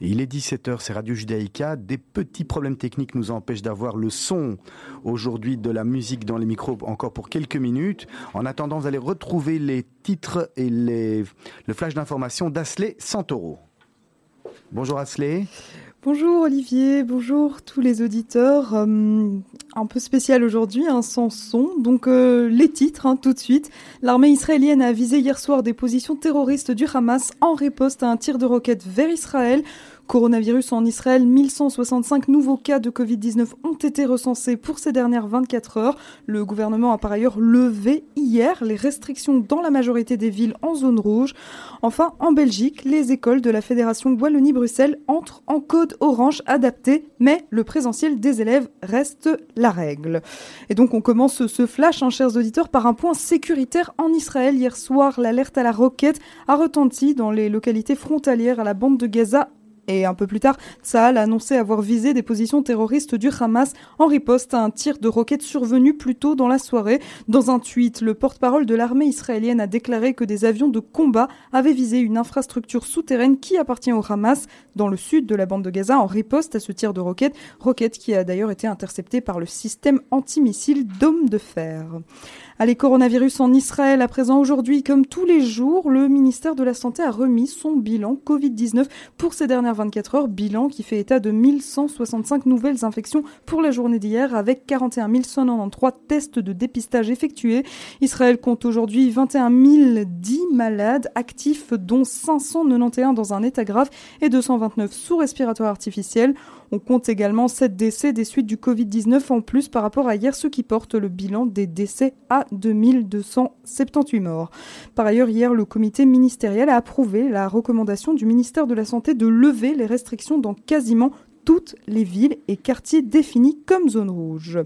Il est 17h, c'est Radio Judaïka. Des petits problèmes techniques nous empêchent d'avoir le son aujourd'hui de la musique dans les micros encore pour quelques minutes. En attendant, vous allez retrouver les titres et les, le flash d'information d'Asley Santoro. Bonjour Asley. Bonjour Olivier, bonjour tous les auditeurs. Euh, un peu spécial aujourd'hui, un hein, sans son. Donc euh, les titres, hein, tout de suite. L'armée israélienne a visé hier soir des positions terroristes du Hamas en riposte à un tir de roquette vers Israël. Coronavirus en Israël, 1165 nouveaux cas de Covid-19 ont été recensés pour ces dernières 24 heures. Le gouvernement a par ailleurs levé hier les restrictions dans la majorité des villes en zone rouge. Enfin, en Belgique, les écoles de la Fédération Wallonie-Bruxelles entrent en code orange adapté, mais le présentiel des élèves reste la règle. Et donc on commence ce flash, hein, chers auditeurs, par un point sécuritaire en Israël. Hier soir, l'alerte à la roquette a retenti dans les localités frontalières à la bande de Gaza et un peu plus tard, Tsahal a annoncé avoir visé des positions terroristes du Hamas en riposte à un tir de roquettes survenu plus tôt dans la soirée. Dans un tweet, le porte-parole de l'armée israélienne a déclaré que des avions de combat avaient visé une infrastructure souterraine qui appartient au Hamas dans le sud de la bande de Gaza en riposte à ce tir de roquettes, roquette qui a d'ailleurs été interceptée par le système antimissile Dôme de fer. Allez, coronavirus en Israël à présent. Aujourd'hui, comme tous les jours, le ministère de la Santé a remis son bilan Covid-19 pour ces dernières 24 heures. Bilan qui fait état de 1165 nouvelles infections pour la journée d'hier avec 41 193 tests de dépistage effectués. Israël compte aujourd'hui 21 010 malades actifs, dont 591 dans un état grave et 229 sous respiratoire artificiel. On compte également 7 décès des suites du Covid-19 en plus par rapport à hier, ce qui porte le bilan des décès à 2278 morts. Par ailleurs, hier, le comité ministériel a approuvé la recommandation du ministère de la Santé de lever les restrictions dans quasiment toutes les villes et quartiers définis comme zone rouge.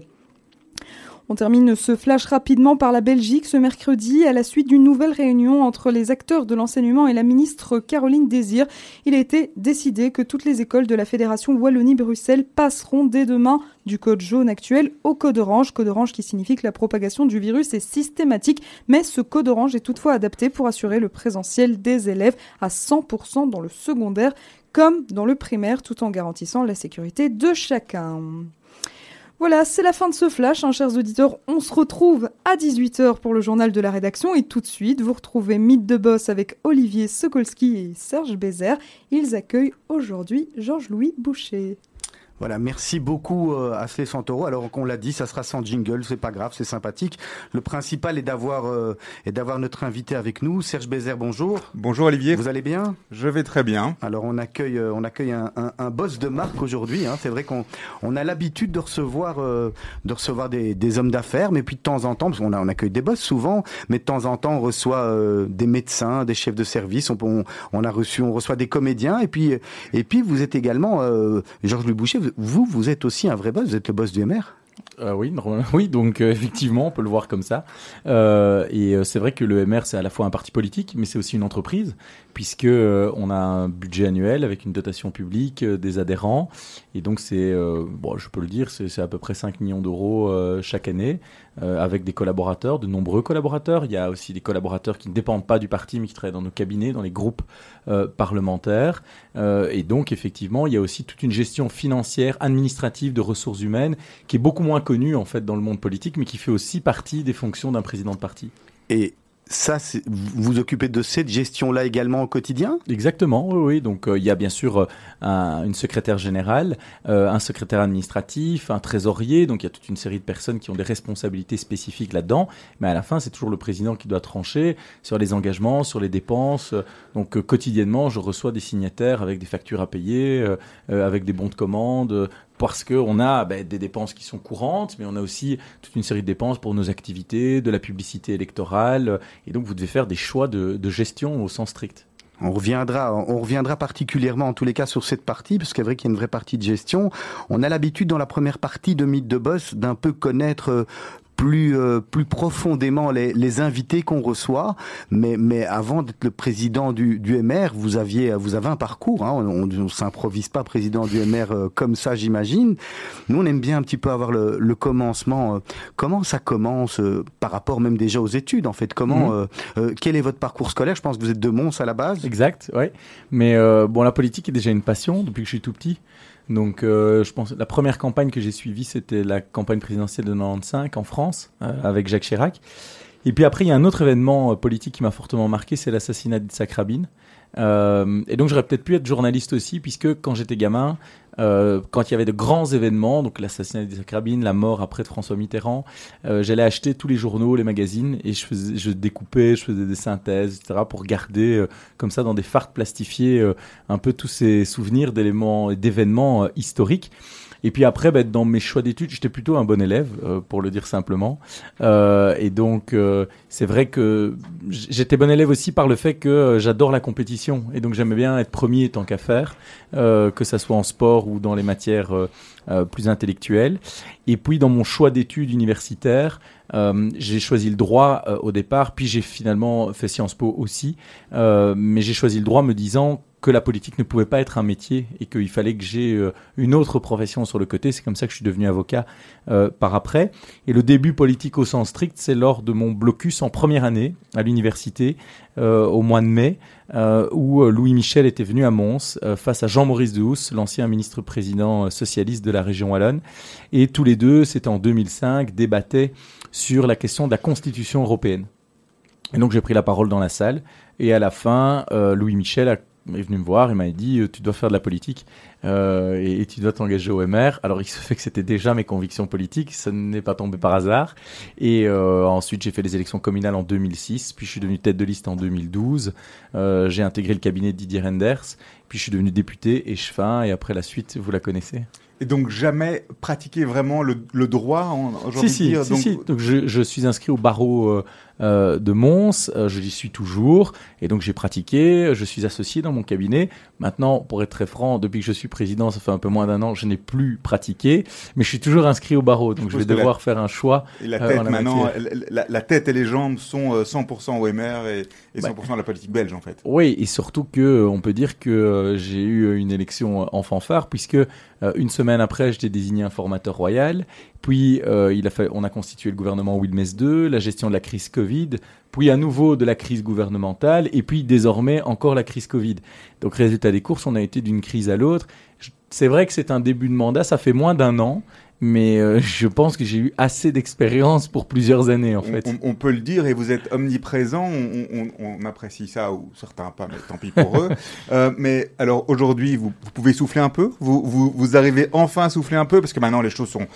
On termine ce flash rapidement par la Belgique ce mercredi à la suite d'une nouvelle réunion entre les acteurs de l'enseignement et la ministre Caroline Désir. Il a été décidé que toutes les écoles de la Fédération Wallonie-Bruxelles passeront dès demain du code jaune actuel au code orange. Code orange qui signifie que la propagation du virus est systématique, mais ce code orange est toutefois adapté pour assurer le présentiel des élèves à 100% dans le secondaire comme dans le primaire tout en garantissant la sécurité de chacun. Voilà, c'est la fin de ce flash, hein, chers auditeurs. On se retrouve à 18h pour le journal de la rédaction et tout de suite, vous retrouvez Mythe de Boss avec Olivier Sokolski et Serge Bézère. Ils accueillent aujourd'hui Georges-Louis Boucher. Voilà, merci beaucoup euh, à Slay Santoro. Alors qu'on l'a dit, ça sera sans jingle, c'est pas grave, c'est sympathique. Le principal est d'avoir euh, est d'avoir notre invité avec nous, Serge Bézère. Bonjour. Bonjour Olivier. Vous allez bien? Je vais très bien. Alors on accueille euh, on accueille un, un, un boss de marque aujourd'hui. Hein. C'est vrai qu'on on a l'habitude de recevoir euh, de recevoir des, des hommes d'affaires, mais puis de temps en temps, parce qu'on a on accueille des boss souvent, mais de temps en temps on reçoit euh, des médecins, des chefs de service. On, on, on, a reçu on reçoit des comédiens et puis et puis vous êtes également Georges Louis Boucher vous, vous êtes aussi un vrai boss, vous êtes le boss du MR euh, oui, donc euh, effectivement, on peut le voir comme ça. Euh, et c'est vrai que le MR, c'est à la fois un parti politique, mais c'est aussi une entreprise, puisque euh, on a un budget annuel avec une dotation publique, des adhérents, et donc c'est, bon, je peux le dire, c'est à peu près 5 millions d'euros chaque année, avec des collaborateurs, de nombreux collaborateurs. Il y a aussi des collaborateurs qui ne dépendent pas du parti, mais qui travaillent dans nos cabinets, dans les groupes parlementaires. et donc, effectivement, il y a aussi toute une gestion financière, administrative, de ressources humaines, qui est beaucoup moins connu en fait dans le monde politique, mais qui fait aussi partie des fonctions d'un président de parti. Et ça, vous vous occupez de cette gestion-là également au quotidien? Exactement, oui, oui. Donc, euh, il y a bien sûr euh, un, une secrétaire générale, euh, un secrétaire administratif, un trésorier. Donc, il y a toute une série de personnes qui ont des responsabilités spécifiques là-dedans. Mais à la fin, c'est toujours le président qui doit trancher sur les engagements, sur les dépenses. Donc, quotidiennement, je reçois des signataires avec des factures à payer, avec des bons de commande, parce qu'on a ben, des dépenses qui sont courantes, mais on a aussi toute une série de dépenses pour nos activités, de la publicité électorale, et donc vous devez faire des choix de, de gestion au sens strict. On reviendra, on reviendra particulièrement en tous les cas sur cette partie, parce qu'il est vrai qu'il y a une vraie partie de gestion. On a l'habitude dans la première partie de Mythe de Boss d'un peu connaître plus euh, plus profondément les, les invités qu'on reçoit. Mais mais avant d'être le président du, du MR, vous aviez vous avez un parcours. Hein. On, ne s'improvise pas président du MR euh, comme ça, j'imagine. Nous, on aime bien un petit peu avoir le, le commencement. Euh, comment ça commence par rapport même déjà aux études en fait? Comment mhm. quel est votre parcours scolaire? Je pense que vous êtes de Mons à la base. Exact, ouais. Mais bon, la politique est déjà une passion depuis que je suis tout petit. Donc, euh, je pense la première campagne que j'ai suivie, c'était la campagne présidentielle de 95 en France, euh, avec Jacques Chirac. Et puis après, il y a un autre événement euh, politique qui m'a fortement marqué, c'est l'assassinat d'Itzhak Rabin. Et donc j'aurais peut-être pu être journaliste aussi, puisque quand j'étais gamin, euh, quand il y avait de grands événements, donc l'assassinat d'Isaac Rabin, la mort après de François Mitterrand, euh, j'allais acheter tous les journaux, les magazines, et je, faisais, je découpais, je faisais des synthèses, etc., pour garder euh, comme ça dans des fardes plastifiées euh, un peu tous ces souvenirs d'éléments, d'événements historiques. Et puis après, bah, dans mes choix d'études, j'étais plutôt un bon élève, euh, pour le dire simplement. Euh, et donc, euh, c'est vrai que j'étais bon élève aussi par le fait que j'adore la compétition. Et donc, j'aimais bien être premier tant qu'à faire, que ça soit en sport ou dans les matières plus intellectuelles. Et puis, dans mon choix d'études universitaires, j'ai choisi le droit au départ, puis j'ai finalement fait Sciences Po aussi. mais j'ai choisi le droit me disant que la politique ne pouvait pas être un métier et qu'il fallait que j'ai euh, une autre profession sur le côté. C'est comme ça que je suis devenu avocat euh, par après. Et le début politique au sens strict, c'est lors de mon blocus en première année à l'université euh, au mois de mai, où Louis Michel était venu à Mons face à Jean-Maurice Dehousse, l'ancien ministre-président socialiste de la région wallonne. Et tous les deux, c'était en 2005, débattaient sur la question de la Constitution européenne. Et donc j'ai pris la parole dans la salle et à la fin, Louis Michel a est venu me voir, il m'a dit euh, tu dois faire de la politique euh, et, tu dois t'engager au MR. Alors il se fait que c'était déjà mes convictions politiques, ça n'est pas tombé par hasard. Et euh, ensuite j'ai fait les élections communales en 2006, puis je suis devenu tête de liste en 2012. Euh, j'ai intégré le cabinet de Didier Renders, puis je suis devenu député et chefin. Et après la suite, vous la connaissez. Et donc jamais pratiquer vraiment le, le droit aujourd'hui si, si, si, donc... donc je, je, suis inscrit au barreau de Mons, euh, je y suis toujours, et donc j'ai pratiqué, je suis associé dans mon cabinet. Maintenant, pour être très franc, depuis que je suis président, ça fait un peu moins d'un an, je n'ai plus pratiqué, mais je suis toujours inscrit au barreau, donc je, vais devoir faire un choix. Et la euh, tête maintenant, la, la, tête et les jambes sont 100% OMR et, et 100% bah, la politique belge en fait. Oui, et surtout que on peut dire que j'ai eu une élection en fanfare, puisque une semaine après, j'étais désigné informateur royal. Puis, euh, il a fait, on a constitué le gouvernement Wilmes II, la gestion de la crise Covid, puis à nouveau de la crise gouvernementale, et puis désormais encore la crise Covid. Donc, résultat des courses, on a été d'une crise à l'autre. C'est vrai que c'est un début de mandat, ça fait moins d'un an mais euh, je pense que j'ai eu assez d'expérience pour plusieurs années en fait. On, peut le dire et vous êtes omniprésent, on, on, apprécie ça ou certains pas, mais tant pis pour eux. Euh, mais alors aujourd'hui, vous, vous, pouvez souffler un peu, vous, vous, vous arrivez enfin à souffler un peu? Parce que maintenant les choses sont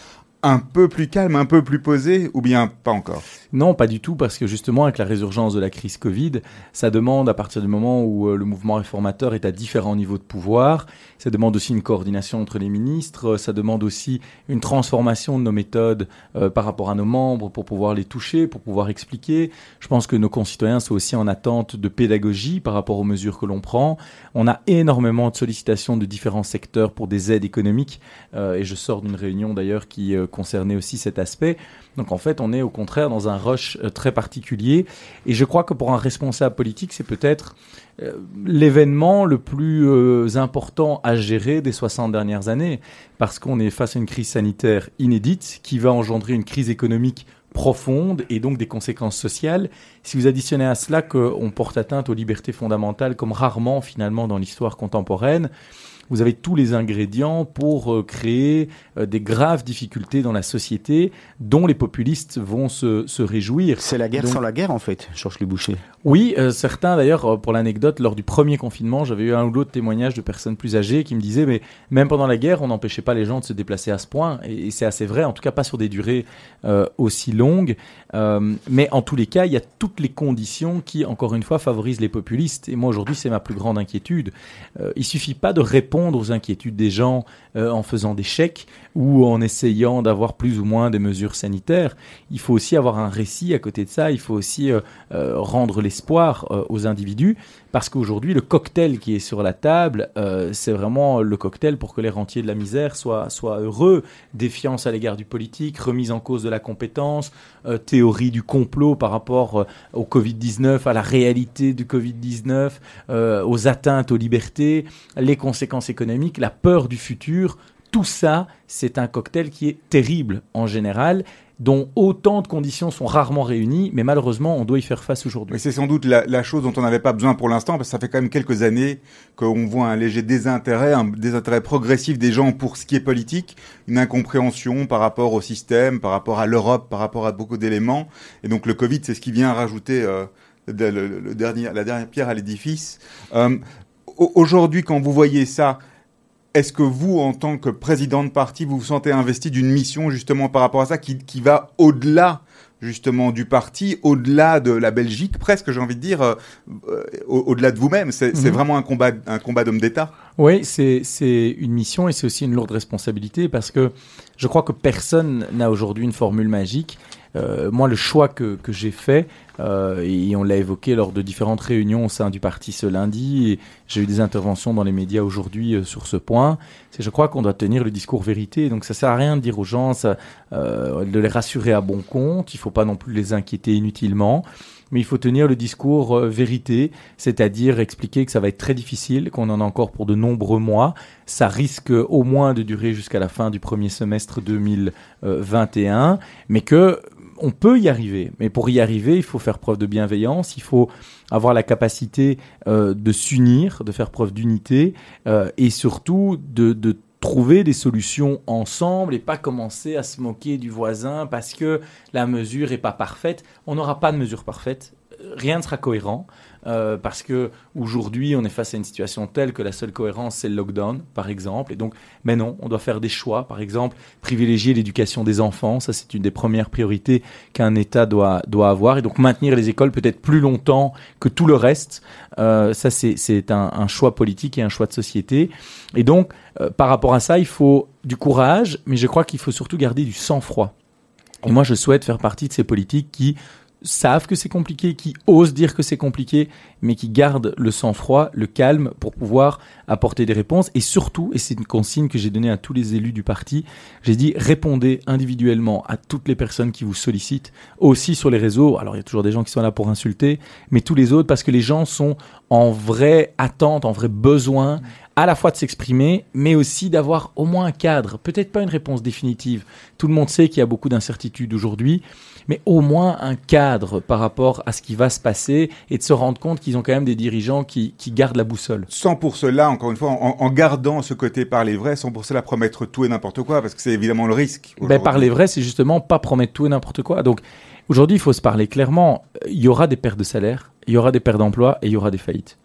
un peu plus calme, un peu plus posé, ou bien pas encore? Non, pas du tout, parce que justement, avec la résurgence de la crise Covid, ça demande, à partir du moment où euh, le mouvement réformateur est à différents niveaux de pouvoir, ça demande aussi une coordination entre les ministres, ça demande aussi une transformation de nos méthodes euh, par rapport à nos membres pour pouvoir les toucher, pour pouvoir expliquer. Je pense que nos concitoyens sont aussi en attente de pédagogie par rapport aux mesures que l'on prend. On a énormément de sollicitations de différents secteurs pour des aides économiques, euh, et je sors d'une réunion d'ailleurs qui euh, concerner aussi cet aspect. Donc en fait, on est au contraire dans un rush euh, très particulier. Et je crois que pour un responsable politique, c'est peut-être euh, l'événement le plus euh, important à gérer des 60 dernières années, parce qu'on est face à une crise sanitaire inédite qui va engendrer une crise économique profonde et donc des conséquences sociales. Si vous additionnez à cela qu'on porte atteinte aux libertés fondamentales comme rarement finalement dans l'histoire contemporaine, vous avez tous les ingrédients pour euh, créer euh, des graves difficultés dans la société dont les populistes vont se, se réjouir. C'est la guerre sans la guerre en fait, Georges Boucher. Oui, euh, certains d'ailleurs, pour l'anecdote, lors du premier confinement, j'avais eu un ou l'autre témoignage de personnes plus âgées qui me disaient, mais même pendant la guerre, on n'empêchait pas les gens de se déplacer à ce point, et, c'est assez vrai, en tout cas pas sur des durées aussi longues. mais en tous les cas, il y a toutes les conditions qui, encore une fois, favorisent les populistes. Et moi aujourd'hui, c'est ma plus grande inquiétude. il suffit pas de répondre aux inquiétudes des gens euh, en faisant des chèques ou en essayant d'avoir plus ou moins des mesures sanitaires. Il faut aussi avoir un récit à côté de ça. Il faut aussi euh, euh, rendre l'espoir aux individus parce qu'aujourd'hui, le cocktail qui est sur la table, c'est vraiment le cocktail pour que les rentiers de la misère soient, soient heureux. Défiance à l'égard du politique, remise en cause de la compétence, théorie du complot par rapport au Covid-19, à la réalité du Covid-19, aux atteintes aux libertés, les conséquences économiques, la peur du futur, tout ça, c'est un cocktail qui est terrible en général, dont autant de conditions sont rarement réunies, mais malheureusement, on doit y faire face aujourd'hui. c'est sans doute la, chose dont on n'avait pas besoin pour l'instant, parce que ça fait quand même quelques années qu'on voit un léger désintérêt, un désintérêt progressif des gens pour ce qui est politique, une incompréhension par rapport au système, par rapport à l'Europe, par rapport à beaucoup d'éléments. Et donc le Covid, c'est ce qui vient rajouter euh, la dernière pierre à l'édifice. Euh, aujourd'hui, quand vous voyez ça, est-ce que vous, en tant que président de parti, vous vous sentez investi d'une mission justement par rapport à ça qui, va au-delà justement du parti, au-delà de la Belgique, presque, j'ai envie de dire, euh, euh, au-delà de vous-même? C'est mhm. vraiment un combat, un combat d'homme d'État? Oui, c'est une mission et c'est aussi une lourde responsabilité parce que je crois que personne n'a aujourd'hui une formule magique. Euh, moi, le choix que, que j'ai fait, euh, et on l'a évoqué lors de différentes réunions au sein du parti ce lundi, et j'ai eu des interventions dans les médias aujourd'hui euh, sur ce point, c'est je crois qu'on doit tenir le discours vérité. Donc ça sert à rien de dire aux gens ça, de les rassurer à bon compte, il faut pas non plus les inquiéter inutilement mais il faut tenir le discours vérité, c'est-à-dire expliquer que ça va être très difficile, qu'on en a encore pour de nombreux mois. Ça risque au moins de durer jusqu'à la fin du premier semestre 2021, mais que on peut y arriver, mais pour y arriver, il faut faire preuve de bienveillance, il faut avoir la capacité euh, de s'unir, de faire preuve d'unité, euh, et surtout de, de, trouver des solutions ensemble et pas commencer à se moquer du voisin parce que la mesure est pas parfaite. On n'aura pas de mesure parfaite, rien ne sera cohérent. Euh, parce que aujourd'hui on est face à une situation telle que la seule cohérence c'est le lockdown par exemple. Et donc mais non on doit faire des choix. Par exemple privilégier l'éducation des enfants. Ça c'est une des premières priorités qu'un État doit avoir. Et donc maintenir les écoles peut-être plus longtemps que tout le reste. Euh, ça c'est un, choix politique et un choix de société. Et donc euh, par rapport à ça il faut du courage mais je crois qu'il faut surtout garder du sang-froid. Et moi je souhaite faire partie de ces politiques qui savent que c'est compliqué, qui osent dire que c'est compliqué, mais qui gardent le sang-froid, le calme pour pouvoir apporter des réponses. Et surtout, et c'est une consigne que j'ai donnée à tous les élus du parti, j'ai dit répondez individuellement à toutes les personnes qui vous sollicitent, aussi sur les réseaux. Alors il y a toujours des gens qui sont là pour insulter, mais tous les autres parce que les gens sont en vraie attente, en vrai besoin à la fois de s'exprimer, mais aussi d'avoir au moins un cadre, peut-être pas une réponse définitive. Tout le monde sait qu'il y a beaucoup d'incertitudes aujourd'hui, mais au moins un cadre par rapport à ce qui va se passer et de se rendre compte qu'ils ont quand même des dirigeants qui, qui, gardent la boussole. Sans pour cela, encore une fois, en, gardant ce côté parler vrai, sans pour cela promettre tout et n'importe quoi, parce que c'est évidemment le risque. Ben, parler vrai, c'est justement pas promettre tout et n'importe quoi. Donc aujourd'hui, il faut se parler clairement. Il y aura des pertes de salaire, il y aura des pertes d'emploi et il y aura des faillites.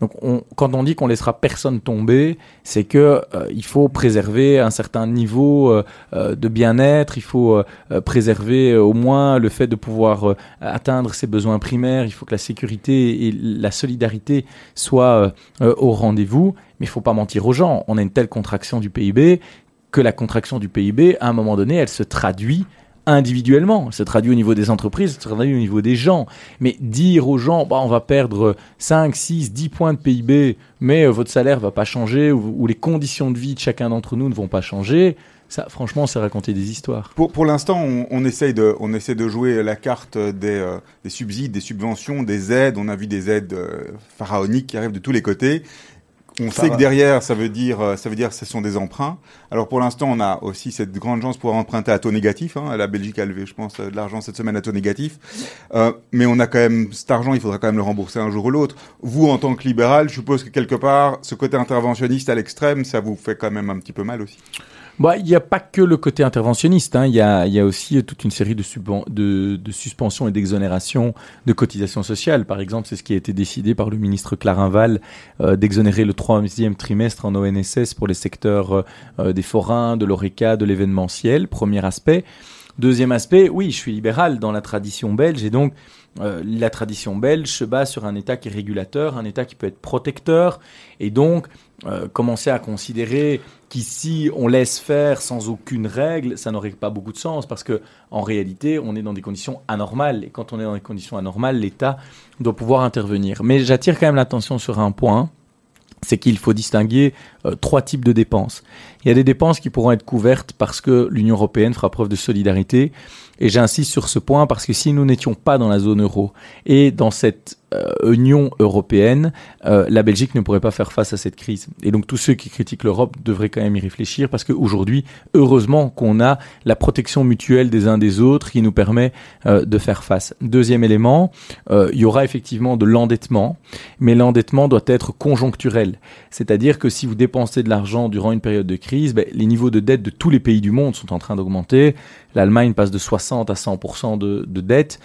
Donc, quand on dit qu'on laissera personne tomber, c'est que euh, il faut préserver un certain niveau euh, euh, de bien-être. Il faut préserver au moins le fait de pouvoir atteindre ses besoins primaires. Il faut que la sécurité et la solidarité soient au rendez-vous. Mais il faut pas mentir aux gens. On a une telle contraction du PIB que la contraction du PIB, à un moment donné, elle se traduit individuellement. Ça traduit au niveau des entreprises, ça traduit au niveau des gens. Mais dire aux gens, bah, on va perdre 5, 6, 10 points de PIB, mais euh, votre salaire va pas changer, ou, les conditions de vie de chacun d'entre nous ne vont pas changer, ça, franchement, c'est raconter des histoires. Pour, pour l'instant, on, on, essaye de, on essaie de jouer la carte des, euh, des subsides, des subventions, des aides. On a vu des aides euh, pharaoniques qui arrivent de tous les côtés. On sait que derrière, ça veut dire, euh, ça veut dire, ce sont des emprunts. Alors pour l'instant, on a aussi cette grande chance pour emprunter à taux négatif. Hein. La Belgique a levé, je pense, de l'argent cette semaine à taux négatif. Euh, mais on a quand même cet argent, il faudra quand même le rembourser un jour ou l'autre. Vous, en tant que libéral, je suppose que quelque part, ce côté interventionniste à l'extrême, ça vous fait quand même un petit peu mal aussi. Bah, il n'y a pas que le côté interventionniste. Hein. Il y, a, y, a, aussi toute une série de, de, de suspensions et d'exonérations de cotisations sociales. Par exemple, c'est ce qui a été décidé par le ministre Clarinval euh, d'exonérer le troisième trimestre en ONSS pour les secteurs euh, des forains, de l'ORECA, de l'événementiel. Premier aspect. Deuxième aspect, oui, je suis libéral dans la tradition belge et donc euh, la tradition belge se base sur un État qui est régulateur, un État qui peut être protecteur et donc euh, commencer à considérer qu'ici on laisse faire sans aucune règle, ça n'aurait pas beaucoup de sens parce que en réalité on est dans des conditions anormales et quand on est dans des conditions anormales, l'État doit pouvoir intervenir. Mais j'attire quand même l'attention sur un point c'est qu'il faut distinguer euh, trois types de dépenses. Il y a des dépenses qui pourront être couvertes parce que l'Union européenne fera preuve de solidarité. Et j'insiste sur ce point parce que si nous n'étions pas dans la zone euro et dans cette euh, Union européenne, euh, la Belgique ne pourrait pas faire face à cette crise. Et donc tous ceux qui critiquent l'Europe devraient quand même y réfléchir parce qu'aujourd'hui, heureusement qu'on a la protection mutuelle des uns des autres qui nous permet euh, de faire face. Deuxième élément, il y aura effectivement de l'endettement, mais l'endettement doit être conjoncturel. C'est-à-dire que si vous dépensez de l'argent durant une période de crise, ben, les niveaux de dette de tous les pays du monde sont en train d'augmenter. L'Allemagne passe de 60 à 100% de, de dette.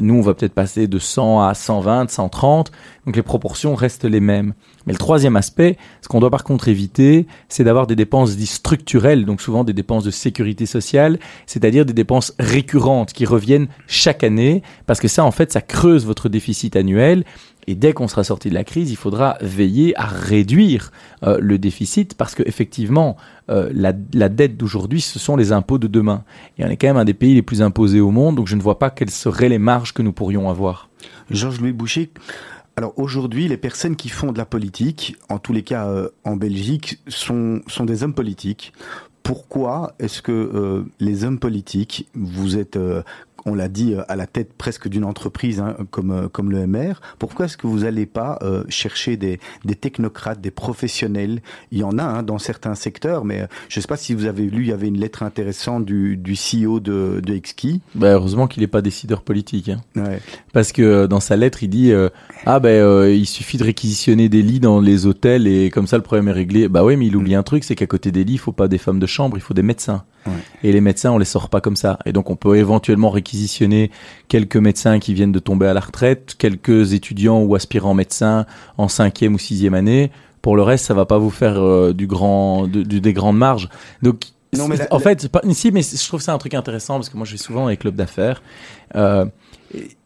nous, on va peut-être passer de 100 à 120, 130, donc les proportions restent les mêmes. Mais le troisième aspect, ce qu'on doit par contre éviter, c'est d'avoir des dépenses dites structurelles, donc souvent des dépenses de sécurité sociale, c'est-à-dire des dépenses récurrentes qui reviennent chaque année, parce que ça en fait ça creuse votre déficit annuel et dès qu'on sera sorti de la crise, il faudra veiller à réduire euh, le déficit parce que effectivement, euh, la, la, dette d'aujourd'hui, ce sont les impôts de demain. Et on est quand même un des pays les plus imposés au monde, donc je ne vois pas quelles seraient les marges que nous pourrions avoir. Georges-Louis Boucher, alors aujourd'hui, les personnes qui font de la politique, en tous les cas euh, en Belgique, sont, sont des hommes politiques. Pourquoi est-ce que euh, les hommes politiques, vous êtes on l'a dit, euh, à la tête presque d'une entreprise hein, comme, euh, comme le MR. Pourquoi est-ce que vous n'allez pas euh, chercher des, des, technocrates, des professionnels? Il y en a hein, dans certains secteurs, mais je ne sais pas si vous avez lu, il y avait une lettre intéressante du, du CEO de, de Exki. Bah, heureusement qu'il n'est pas décideur politique. Hein. Ouais. Parce que dans sa lettre, il dit Ah ben il suffit de réquisitionner des lits dans les hôtels et comme ça le problème est réglé. Bah oui, mais il oublie un truc, c'est qu'à côté des lits, il faut pas des femmes de chambre, il faut des médecins. Et les médecins, on les sort pas comme ça. Et donc, on peut éventuellement réquisitionner quelques médecins qui viennent de tomber à la retraite, quelques étudiants ou aspirants médecins en cinquième ou sixième année. Pour le reste, ça va pas vous faire euh, du grand, du, des grandes marges. Donc, non, mais en fait, pas, ici, mais je trouve ça un truc intéressant parce que moi, je vais souvent dans les clubs d'affaires. Euh,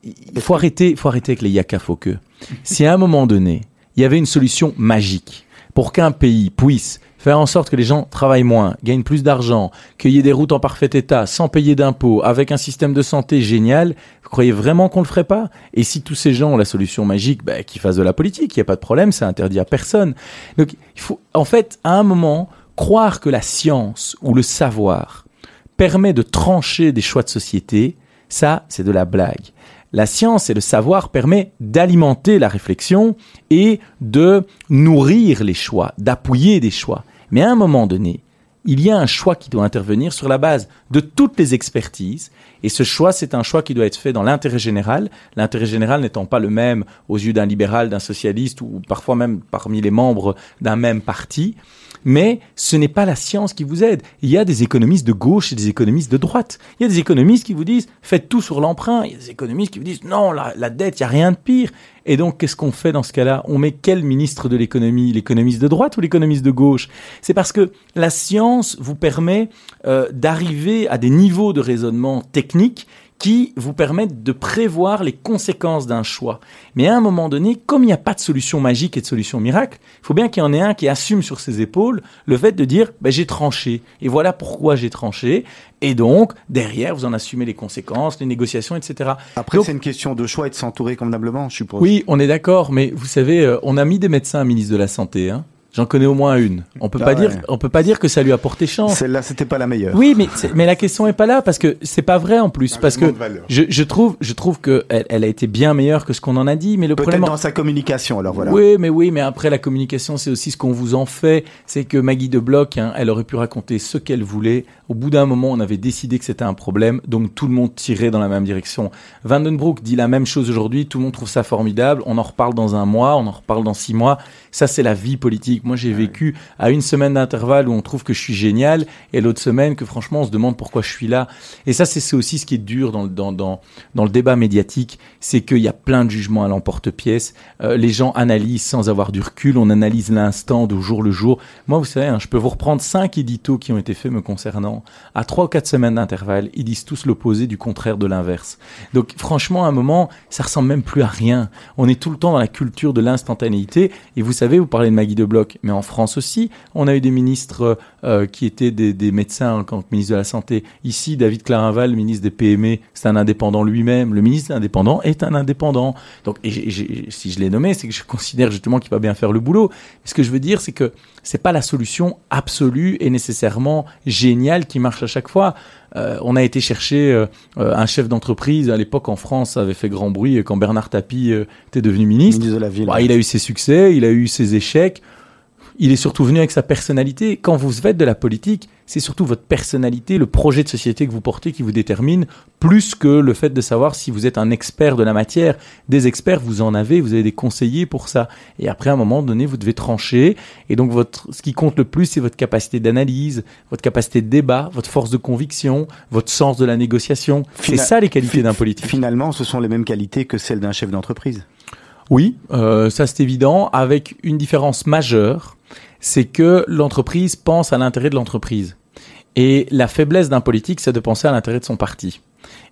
il faut arrêter, faut arrêter avec les yaka que. Si à un moment donné, il y avait une solution magique pour qu'un pays puisse faire en sorte que les gens travaillent moins, gagnent plus d'argent, qu'il des routes en parfait état, sans payer d'impôts, avec un système de santé génial, vous croyez vraiment qu'on le ferait pas? Et si tous ces gens ont la solution magique, bah, qu'ils fassent de la politique, il n'y a pas de problème, ça interdit à personne. Donc il faut, en fait, à un moment, croire que la science ou le savoir permet de trancher des choix de société, ça, c'est de la blague. La science et le savoir permet d'alimenter la réflexion et de nourrir les choix, d'appuyer des choix. Mais à un moment donné, il y a un choix qui doit intervenir sur la base de toutes les expertises. Et ce choix, c'est un choix qui doit être fait dans l'intérêt général. L'intérêt général n'étant pas le même aux yeux d'un libéral, d'un socialiste ou parfois même parmi les membres d'un même parti mais ce n'est pas la science qui vous aide. Il y a des économistes de gauche et des économistes de droite. Il y a des économistes qui vous disent faites tout sur l'emprunt. Il y a des économistes qui vous disent non, la, dette, il n'y a rien de pire. Et donc, qu'est-ce qu'on fait dans ce cas-là? On met quel ministre de l'économie? L'économiste de droite ou l'économiste de gauche? C'est parce que la science vous permet euh, d'arriver à des niveaux de raisonnement techniques qui vous permettent de prévoir les conséquences d'un choix. Mais à un moment donné, comme il n'y a pas de solution magique et de solution miracle, il faut bien qu'il y en ait un qui assume sur ses épaules le fait de dire ben, j'ai tranché et voilà pourquoi j'ai tranché. Et donc derrière, vous en assumez les conséquences, les négociations, etc. Après, c'est une question de choix et de s'entourer convenablement, je suppose. Oui, on est d'accord, mais vous savez, euh, on a mis des médecins à ministre de la santé. Hein. J'en connais au moins une. On peut ah pas dire, on peut pas dire que ça lui a porté chance. Celle-là, c'était pas la meilleure. Oui, mais mais la question est pas là parce que c'est pas vrai en plus parce que je, je, trouve je trouve que elle, elle, a été bien meilleure que ce qu'on en a dit. Mais le problème dans sa communication, alors voilà. Oui, mais oui, mais après la communication, c'est aussi ce qu'on vous en fait. C'est que Maggie de Bloch, hein, elle aurait pu raconter ce qu'elle voulait. Au bout d'un moment, on avait décidé que c'était un problème, donc tout le monde tirait dans la même direction. Vandenbroek dit la même chose aujourd'hui. Tout le monde trouve ça formidable. On en reparle dans un mois, on en reparle dans six mois. Ça, c'est la vie politique Moi, j'ai vécu à une semaine d'intervalle où on trouve que je suis génial et l'autre semaine que franchement, on se demande pourquoi je suis là. Et ça, c'est aussi ce qui est dur dans, dans, dans, dans le débat médiatique, c'est qu'il y a plein de jugements à l'emporte-pièce. Euh, les gens analysent sans avoir du recul. On analyse l'instant de jour le jour. Moi, vous savez, hein, je peux vous reprendre cinq éditos qui ont été faits me concernant à trois ou quatre semaines d'intervalle. Ils disent tous l'opposé du contraire de l'inverse. Donc, franchement, à un moment, ça ressemble même plus à rien. On est tout le temps dans la culture de l'instantanéité. Et vous savez, vous parlez de Maggie de Bloch, mais en France aussi, on a eu des ministres euh, qui étaient des, des médecins quand ministre de la Santé. Ici, David Clarinval, ministre des PME, c'est un indépendant lui-même. Le ministre indépendant est un indépendant. Donc, et si je l'ai nommé, c'est que je considère justement qu'il va bien faire le boulot. ce que je veux dire, c'est que c'est pas la solution absolue et nécessairement géniale qui marche à chaque fois. Euh, on a été chercher euh, un chef d'entreprise à l'époque en France, ça avait fait grand bruit quand Bernard Tapie était devenu ministre. de la ville. Bah, il a eu ses succès, il a eu ses échecs il est surtout venu avec sa personnalité. Quand vous faites de la politique, c'est surtout votre personnalité, le projet de société que vous portez qui vous détermine, plus que le fait de savoir si vous êtes un expert de la matière. Des experts, vous en avez, vous avez des conseillers pour ça. Et après, à un moment donné, vous devez trancher. Et donc, votre, ce qui compte le plus, c'est votre capacité d'analyse, votre capacité de débat, votre force de conviction, votre sens de la négociation. C'est ça les qualités d'un politique. Finalement, ce sont les mêmes qualités que celles d'un chef d'entreprise. Oui, euh, ça c'est évident, avec une différence majeure, c'est que l'entreprise pense à l'intérêt de l'entreprise. Et la faiblesse d'un politique, c'est de penser à l'intérêt de son parti.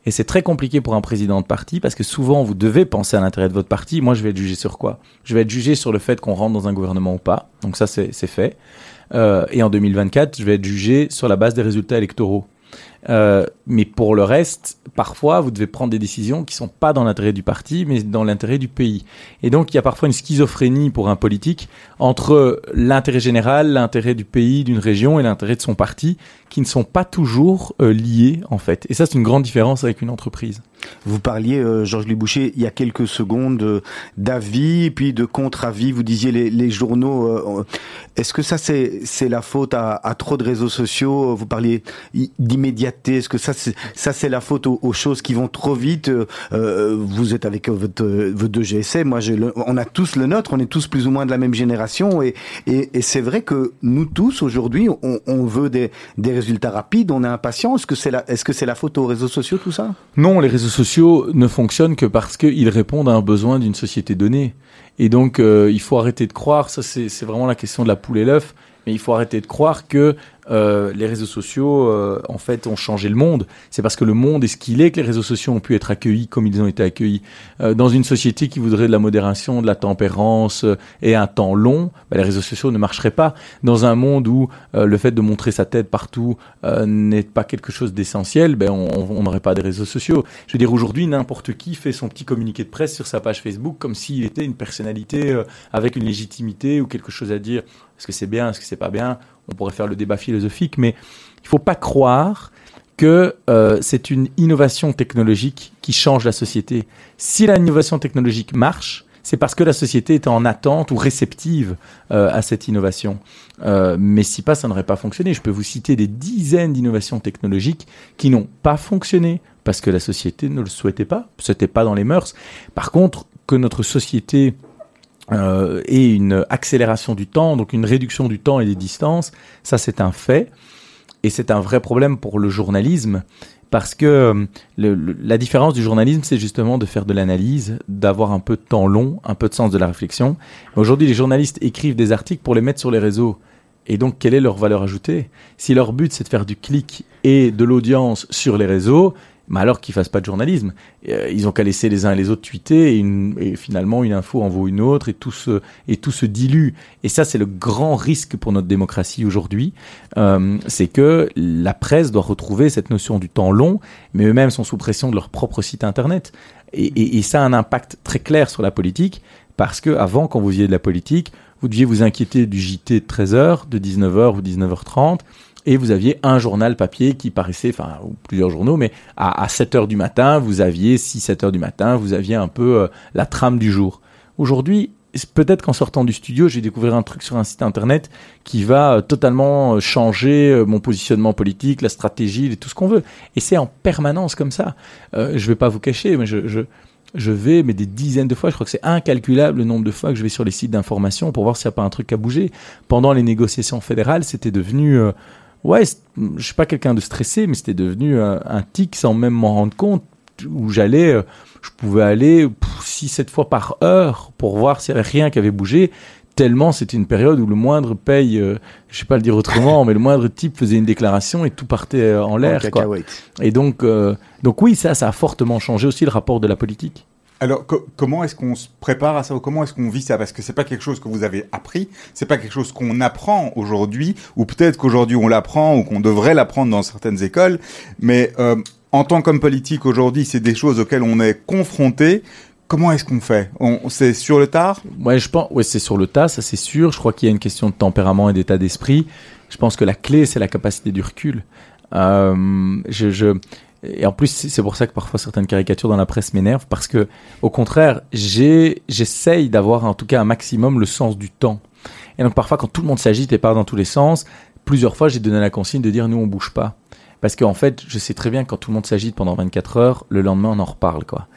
Et c'est très compliqué pour un président de parti parce que souvent vous devez penser à l'intérêt de votre parti. Moi, je vais être jugé sur quoi? Je vais être jugé sur le fait qu'on rentre dans un gouvernement ou pas. Donc ça, c'est fait. Euh, et en 2024, je vais être jugé sur la base des résultats électoraux. Euh, mais pour le reste, parfois, vous devez prendre des décisions qui sont pas dans l'intérêt du parti, mais dans l'intérêt du pays. Et donc, il y a parfois une schizophrénie pour un politique entre l'intérêt général, l'intérêt du pays, d'une région et l'intérêt de son parti, qui ne sont pas toujours euh, liés, en fait. Et ça, c'est une grande différence avec une entreprise. Vous parliez, euh, Georges Liboucher, il y a quelques secondes euh, d'avis, puis de contre-avis. Vous disiez les, journaux. Euh, est-ce que ça, c'est, la faute à, trop de réseaux sociaux? Vous parliez d'immédiateté. Est-ce que ça, c'est, la faute aux, choses qui vont trop vite? Vous êtes avec votre, votre deux GSM. Moi, on a tous le nôtre. On est tous plus ou moins de la même génération. Et, c'est vrai que nous tous, aujourd'hui, on, veut des, résultats rapides. On est impatient. Est-ce que c'est la, est-ce que c'est la faute aux réseaux sociaux, tout ça? Non, les réseaux sociaux ne fonctionnent que parce qu'ils répondent à un besoin d'une société donnée. Et donc, euh, il faut arrêter de croire, ça c'est vraiment la question de la poule et l'œuf, mais il faut arrêter de croire que euh, les réseaux sociaux, euh, en fait, ont changé le monde. C'est parce que le monde est ce qu'il est que les réseaux sociaux ont pu être accueillis comme ils ont été accueillis. Euh, dans une société qui voudrait de la modération, de la tempérance et un temps long, bah, les réseaux sociaux ne marcheraient pas. Dans un monde où le fait de montrer sa tête partout n'est pas quelque chose d'essentiel, ben on n'aurait pas des réseaux sociaux. Je veux dire, aujourd'hui, n'importe qui fait son petit communiqué de presse sur sa page Facebook comme s'il était une personnalité avec une légitimité ou quelque chose à dire. Est-ce que c'est bien, est-ce que c'est pas bien? On pourrait faire le débat philosophique, mais il ne faut pas croire que euh, c'est une innovation technologique qui change la société. Si l'innovation technologique marche, c'est parce que la société est en attente ou réceptive euh, à cette innovation. Euh, mais si pas, ça n'aurait pas fonctionné. Je peux vous citer des dizaines d'innovations technologiques qui n'ont pas fonctionné parce que la société ne le souhaitait pas, ce n'était pas dans les mœurs. Par contre, que notre société euh, et une accélération du temps, donc une réduction du temps et des distances, ça c'est un fait. Et c'est un vrai problème pour le journalisme, parce que euh, la différence du journalisme, c'est justement de faire de l'analyse, d'avoir un peu de temps long, un peu de sens de la réflexion. Aujourd'hui, les journalistes écrivent des articles pour les mettre sur les réseaux. Et donc, quelle est leur valeur ajoutée? Si leur but, c'est de faire du clic et de l'audience sur les réseaux, mais alors qu'ils fassent pas de journalisme. Euh, ils ont qu'à laisser les uns et les autres tweeter et, finalement une info en vaut une autre et tout se, et tout se dilue. Et ça, c'est le grand risque pour notre démocratie aujourd'hui. Euh, c'est que la presse doit retrouver cette notion du temps long, mais eux-mêmes sont sous pression de leur propre site internet. Et, et, ça a un impact très clair sur la politique parce que avant, quand vous faisiez de la politique, vous deviez vous inquiéter du JT de 13h, de 19h ou 19h30 et vous aviez un journal papier qui paraissait, enfin, ou plusieurs journaux, mais à, à 7 heures du matin, vous aviez 6-7 heures du matin, vous aviez un peu euh, la trame du jour. Aujourd'hui, peut-être qu'en sortant du studio, j'ai découvert un truc sur un site internet qui va euh, totalement euh, changer mon positionnement politique, la stratégie, tout ce qu'on veut. Et c'est en permanence comme ça. Je vais pas vous cacher, mais je, vais, mais des dizaines de fois, je crois que c'est incalculable le nombre de fois que je vais sur les sites d'information pour voir s'il n'y a pas un truc à bouger. Pendant les négociations fédérales, c'était devenu, ouais, je suis pas quelqu'un de stressé, mais c'était devenu un, un tic sans même m'en rendre compte, où j'allais, euh, je pouvais aller 6-7 fois par heure pour voir s'il y avait rien qui avait bougé tellement c'était une période où le moindre paye, euh, je sais pas le dire autrement, mais le moindre type faisait une déclaration et tout partait euh, en l'air. Et donc, euh, donc oui, ça, ça a fortement changé aussi le rapport de la politique. Alors, co- comment est-ce qu'on se prépare à ça ou comment est-ce qu'on vit ça? Parce que c'est pas quelque chose que vous avez appris, c'est pas quelque chose qu'on apprend aujourd'hui, ou peut-être qu'aujourd'hui on l'apprend ou qu'on devrait l'apprendre dans certaines écoles, mais euh, en tant qu'homme politique aujourd'hui, c'est des choses auxquelles on est confronté. Comment est-ce qu'on fait? C'est sur le tard? Ouais, je pense, ouais, c'est sur le tas, ça c'est sûr. Je crois qu'il y a une question de tempérament et d'état d'esprit. Je pense que la clé, c'est la capacité du recul. Euh, je, je, et en plus, c'est pour ça que parfois certaines caricatures dans la presse m'énervent, parce que, au contraire, j'essaye d'avoir en tout cas un maximum le sens du temps. Et donc parfois, quand tout le monde s'agite et part dans tous les sens, plusieurs fois, j'ai donné la consigne de dire nous, on bouge pas. Parce qu'en fait, je sais très bien que quand tout le monde s'agite pendant 24 heures, le lendemain, on en reparle, quoi.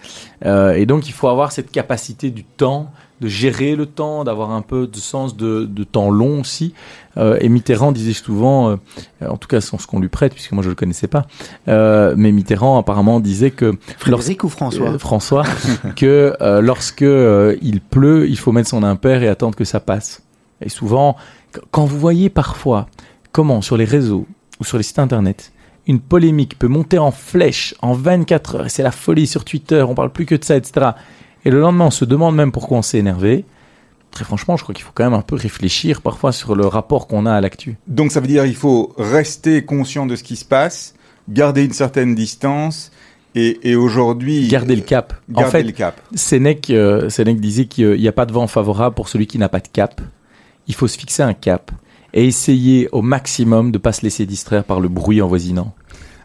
Euh, et donc, il faut avoir cette capacité du temps, de gérer le temps, d'avoir un peu de sens de, de temps long aussi. Euh, et Mitterrand disait souvent, euh, en tout cas, sans ce qu'on lui prête, puisque moi je le connaissais pas, euh, mais Mitterrand apparemment disait que Frédéric ou François François, que lorsque il pleut, il faut mettre son impair et attendre que ça passe. Et souvent, qu- quand vous voyez parfois comment sur les réseaux ou sur les sites internet, une polémique peut monter en flèche en 24 heures, et c'est la folie sur Twitter, on parle plus que de ça, etc. Et le lendemain, on se demande même pourquoi on s'est énervé. Très franchement, je crois qu'il faut quand même un peu réfléchir parfois sur le rapport qu'on a à l'actu. Donc ça veut dire il faut rester conscient de ce qui se passe, garder une certaine distance et, et aujourd'hui Garder le cap. En garder fait, le cap. Sénèque, euh, Sénèque disait qu'il n'y a pas de vent favorable pour celui qui n'a pas de cap. Il faut se fixer un cap et essayer au maximum de pas se laisser distraire par le bruit envoisinant.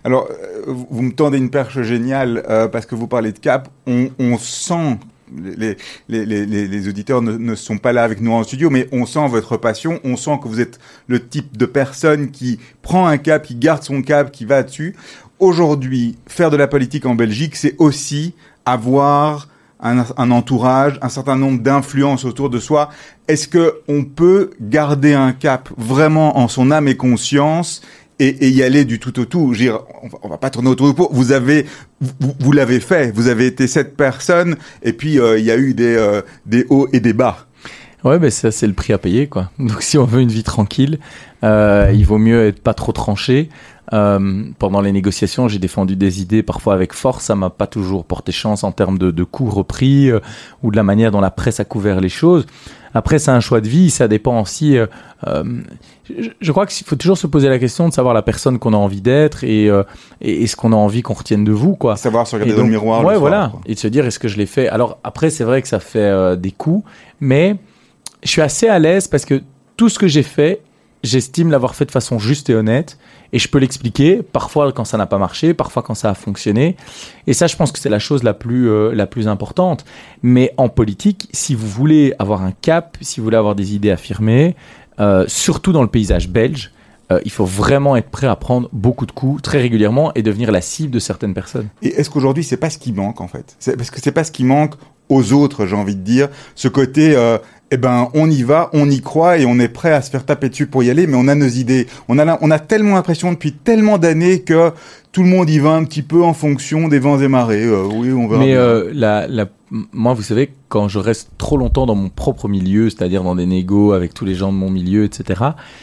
Alors, euh, vous me tendez une perche géniale euh, parce que vous parlez de cap. On, on sent, les, les, les- les auditeurs ne, ne sont pas là avec nous en studio, mais on sent votre passion. On sent que vous êtes le type de personne qui prend un cap, qui garde son cap, qui va dessus. Aujourd'hui, faire de la politique en Belgique, c'est aussi avoir un, un entourage, un certain nombre d'influences autour de soi. Est-ce que on peut garder un cap vraiment en son âme et conscience et, et y aller du tout au tout. Je veux dire, on, va, va pas tourner autour du pot. Vous avez, vous, vous l'avez fait. Vous avez été cette personne. Et puis euh, il y a eu des, euh, des hauts et des bas. Ouais, ben ça c'est le prix à payer quoi. Donc si on veut une vie tranquille, euh, il vaut mieux être pas trop tranché. Euh, pendant les négociations, j'ai défendu des idées parfois avec force. Ça m'a pas toujours porté chance en termes de, de coûts repris euh, ou de la manière dont la presse a couvert les choses. Après, c'est un choix de vie. Ça dépend aussi. euh, euh, je, je crois qu'il faut toujours se poser la question de savoir la personne qu'on a envie d'être et, euh, et, et ce qu'on a envie qu'on retienne de vous, quoi. Savoir se regarder Et dans le donc, miroir. le Ouais, soir, voilà. quoi. Et de se dire, est-ce que je l'ai fait? Alors après, c'est vrai que ça fait des coups, mais je suis assez à l'aise parce que tout ce que j'ai fait, j'estime l'avoir fait de façon juste et honnête. Et je peux l'expliquer, parfois quand ça n'a pas marché, parfois quand ça a fonctionné. Et ça, je pense que c'est la chose la plus, euh, la plus importante. Mais en politique, si vous voulez avoir un cap, si vous voulez avoir des idées affirmées, euh, surtout dans le paysage belge, euh, il faut vraiment être prêt à prendre beaucoup de coups très régulièrement et devenir la cible de certaines personnes. Et est-ce qu'aujourd'hui c'est pas ce qui manque en fait? Parce que c'est pas ce qui manque aux autres, j'ai envie de dire. Ce côté, eh ben, on y va, on y croit et on est prêt à se faire taper dessus pour y aller, mais on a nos idées. On a, la- on a tellement l'impression depuis tellement d'années que tout le monde y va un petit peu en fonction des vents et marées. Euh, oui, on verra. Mais euh, la, la, m- moi, vous savez, quand je reste trop longtemps dans mon propre milieu, c'est-à-dire dans des négos avec tous les gens de mon milieu, etc.,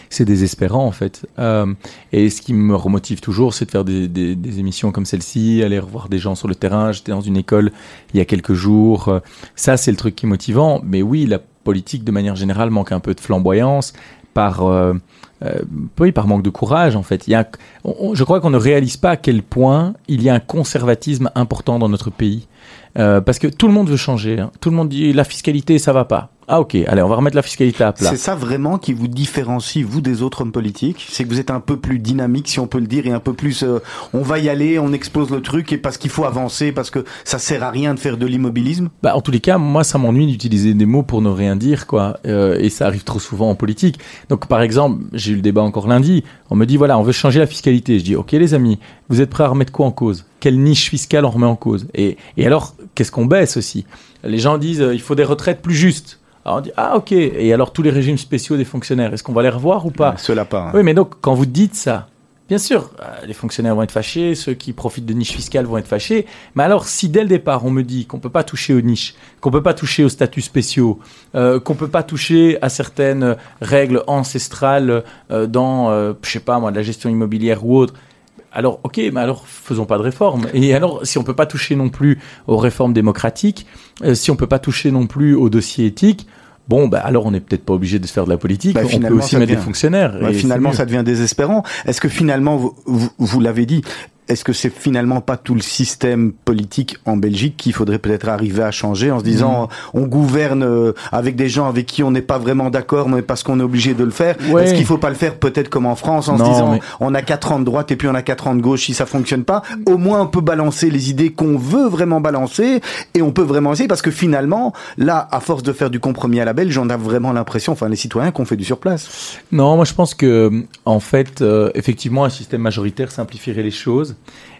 c'est désespérant en fait. Euh, et ce qui me remotive toujours, c'est de faire des, des, des émissions comme celle-ci, aller revoir des gens sur le terrain. J'étais dans une école il y a quelques jours. Ça, c'est le truc qui est motivant. Mais oui, la politique, de manière générale, manque un peu de flamboyance par... euh, euh, oui, par manque de courage, en fait. Il y a je crois qu'on ne réalise pas à quel point il y a un conservatisme important dans notre pays. Euh, parce que tout le monde veut changer. hein. Tout le monde dit la fiscalité, ça va pas. Ah ok, allez, on va remettre la fiscalité à plat. C'est ça vraiment qui vous différencie, vous, des autres hommes politiques? C'est que vous êtes un peu plus dynamique, si on peut le dire, et un peu plus... euh, on va y aller, on explose le truc, et parce qu'il faut avancer, parce que ça sert à rien de faire de l'immobilisme? Bah, en tous les cas, moi, ça m'ennuie d'utiliser des mots pour ne rien dire, quoi. Euh, et ça arrive trop souvent en politique. Donc, par exemple, j'ai eu le débat encore lundi. On me dit, voilà, on veut changer la fiscalité. Je dis, ok, les amis, vous êtes prêts à remettre quoi en cause? Quelle niche fiscale on remet en cause? Et, et alors, qu'est-ce qu'on baisse aussi? Les gens disent euh, il faut des retraites plus justes. Alors on dit ah ok. Et alors tous les régimes spéciaux des fonctionnaires, est-ce qu'on va les revoir ou pas Cela pas. hein. Oui, mais donc quand vous dites ça, bien sûr, euh, les fonctionnaires vont être fâchés, ceux qui profitent de niches fiscales vont être fâchés. Mais alors, si dès le départ on me dit qu'on peut pas toucher aux niches, qu'on peut pas toucher aux statuts spéciaux, euh, qu'on peut pas toucher à certaines règles ancestrales euh, dans, euh, je sais pas moi, de la gestion immobilière ou autre. Alors, ok, mais alors faisons pas de réformes. Et alors, si on peut pas toucher non plus aux réformes démocratiques, euh, si on peut pas toucher non plus aux dossiers éthiques, bon, bah alors on n'est peut-être pas obligé de se faire de la politique. Bah, on peut finalement, aussi mettre des fonctionnaires. Et finalement, ça devient désespérant. Est-ce que finalement, vous, vous, vous l'avez dit, est-ce que c'est finalement pas tout le système politique en Belgique qu'il faudrait peut-être arriver à changer en se disant on gouverne euh, avec des gens avec qui on n'est pas vraiment d'accord, mais parce qu'on est obligé de le faire. Ouais. Est-ce qu'il faut pas le faire peut-être comme en France en Non, se disant mais- on a quatre ans de droite et puis on a quatre ans de gauche si ça fonctionne pas Au moins on peut balancer les idées qu'on veut vraiment balancer et on peut vraiment essayer parce que finalement là, à force de faire du compromis à la belge, on a vraiment l'impression, enfin les citoyens, qu'on fait du surplace. Non, moi je pense que en fait, euh, effectivement, un système majoritaire simplifierait les choses,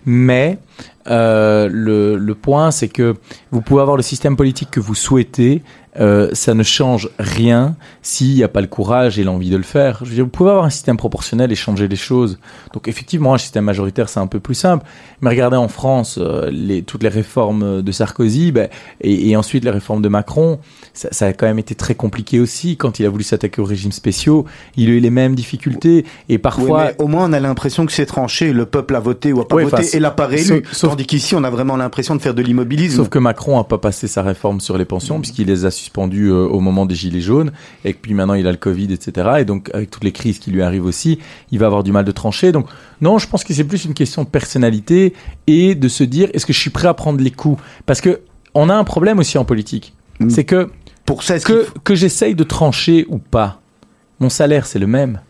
mais euh, le, le point, c'est que vous pouvez avoir le système politique que vous souhaitez, euh, ça ne change rien s'il n'y a pas le courage et l'envie de le faire. Je veux dire, vous pouvez avoir un système proportionnel et changer les choses. Donc effectivement, un système majoritaire, c'est un peu plus simple. Mais regardez en France, euh, les, toutes les réformes de Sarkozy ben, et, et ensuite les réformes de Macron, ça, ça a quand même été très compliqué aussi. Quand il a voulu s'attaquer aux régimes spéciaux, il a eu les mêmes difficultés. Et Oui, parfois, mais au moins on a l'impression que c'est tranché, le peuple a voté ou a pas voté et l'a pas réélu. sauf- Tandis qu'ici on a vraiment l'impression de faire de l'immobilisme. Sauf que Macron a pas passé sa réforme sur les pensions puisqu'il les a suspendues euh, au moment des gilets jaunes et puis maintenant il a le Covid, etc. Et donc avec toutes les crises qui lui arrivent aussi, il va avoir du mal de trancher. Donc non, je pense que c'est plus une question de personnalité et de se dire est-ce que je suis prêt à prendre les coups? Parce que on a un problème aussi en politique, Mm. c'est que Pour ça, que, que j'essaye de trancher ou pas, mon salaire c'est le même.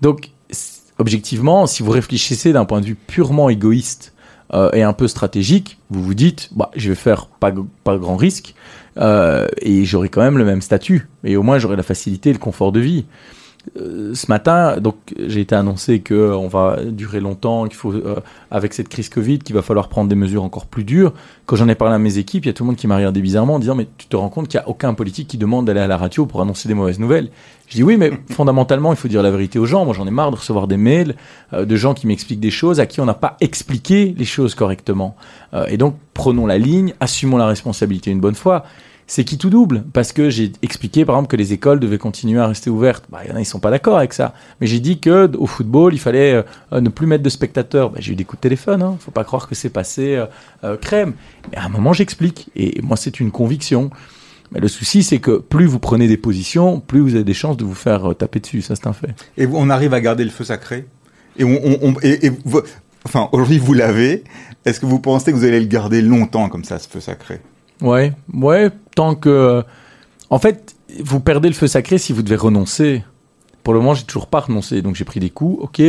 Donc, objectivement, si vous réfléchissez d'un point de vue purement égoïste euh, et un peu stratégique, vous vous dites, bah, je vais faire pas, pas grand risque euh, et j'aurai quand même le même statut. Et au moins, j'aurai la facilité et le confort de vie. Euh, ce matin, donc j'ai été annoncé que on va durer longtemps, qu'il faut euh, avec cette crise Covid, qu'il va falloir prendre des mesures encore plus dures. Quand j'en ai parlé à mes équipes, il y a tout le monde qui m'a regardé bizarrement en disant mais tu te rends compte qu'il n'y a aucun politique qui demande d'aller à la radio pour annoncer des mauvaises nouvelles? Je dis oui, mais fondamentalement, il faut dire la vérité aux gens. Moi, j'en ai marre de recevoir des mails euh, de gens qui m'expliquent des choses à qui on n'a pas expliqué les choses correctement. Euh, et donc, prenons la ligne, assumons la responsabilité une bonne fois. C'est qui tout double? Parce que j'ai expliqué, par exemple, que les écoles devaient continuer à rester ouvertes. Bah, il y en a, ils sont pas d'accord avec ça. Mais j'ai dit que au football, il fallait euh, euh, ne plus mettre de spectateurs. Bah, j'ai eu des coups de téléphone. Hein. Faut pas croire que c'est passé euh, crème. Mais à un moment, j'explique. Et moi, c'est une conviction. Mais le souci, c'est que plus vous prenez des positions, plus vous avez des chances de vous faire taper dessus. Ça, c'est un fait. Et on arrive à garder le feu sacré. Et enfin, aujourd'hui, vous l'avez. Est-ce que vous pensez que vous allez le garder longtemps comme ça, ce feu sacré? Ouais, ouais, tant que. En fait, vous perdez le feu sacré si vous devez renoncer. Pour le moment, j'ai toujours pas renoncé, donc j'ai pris des coups, ok.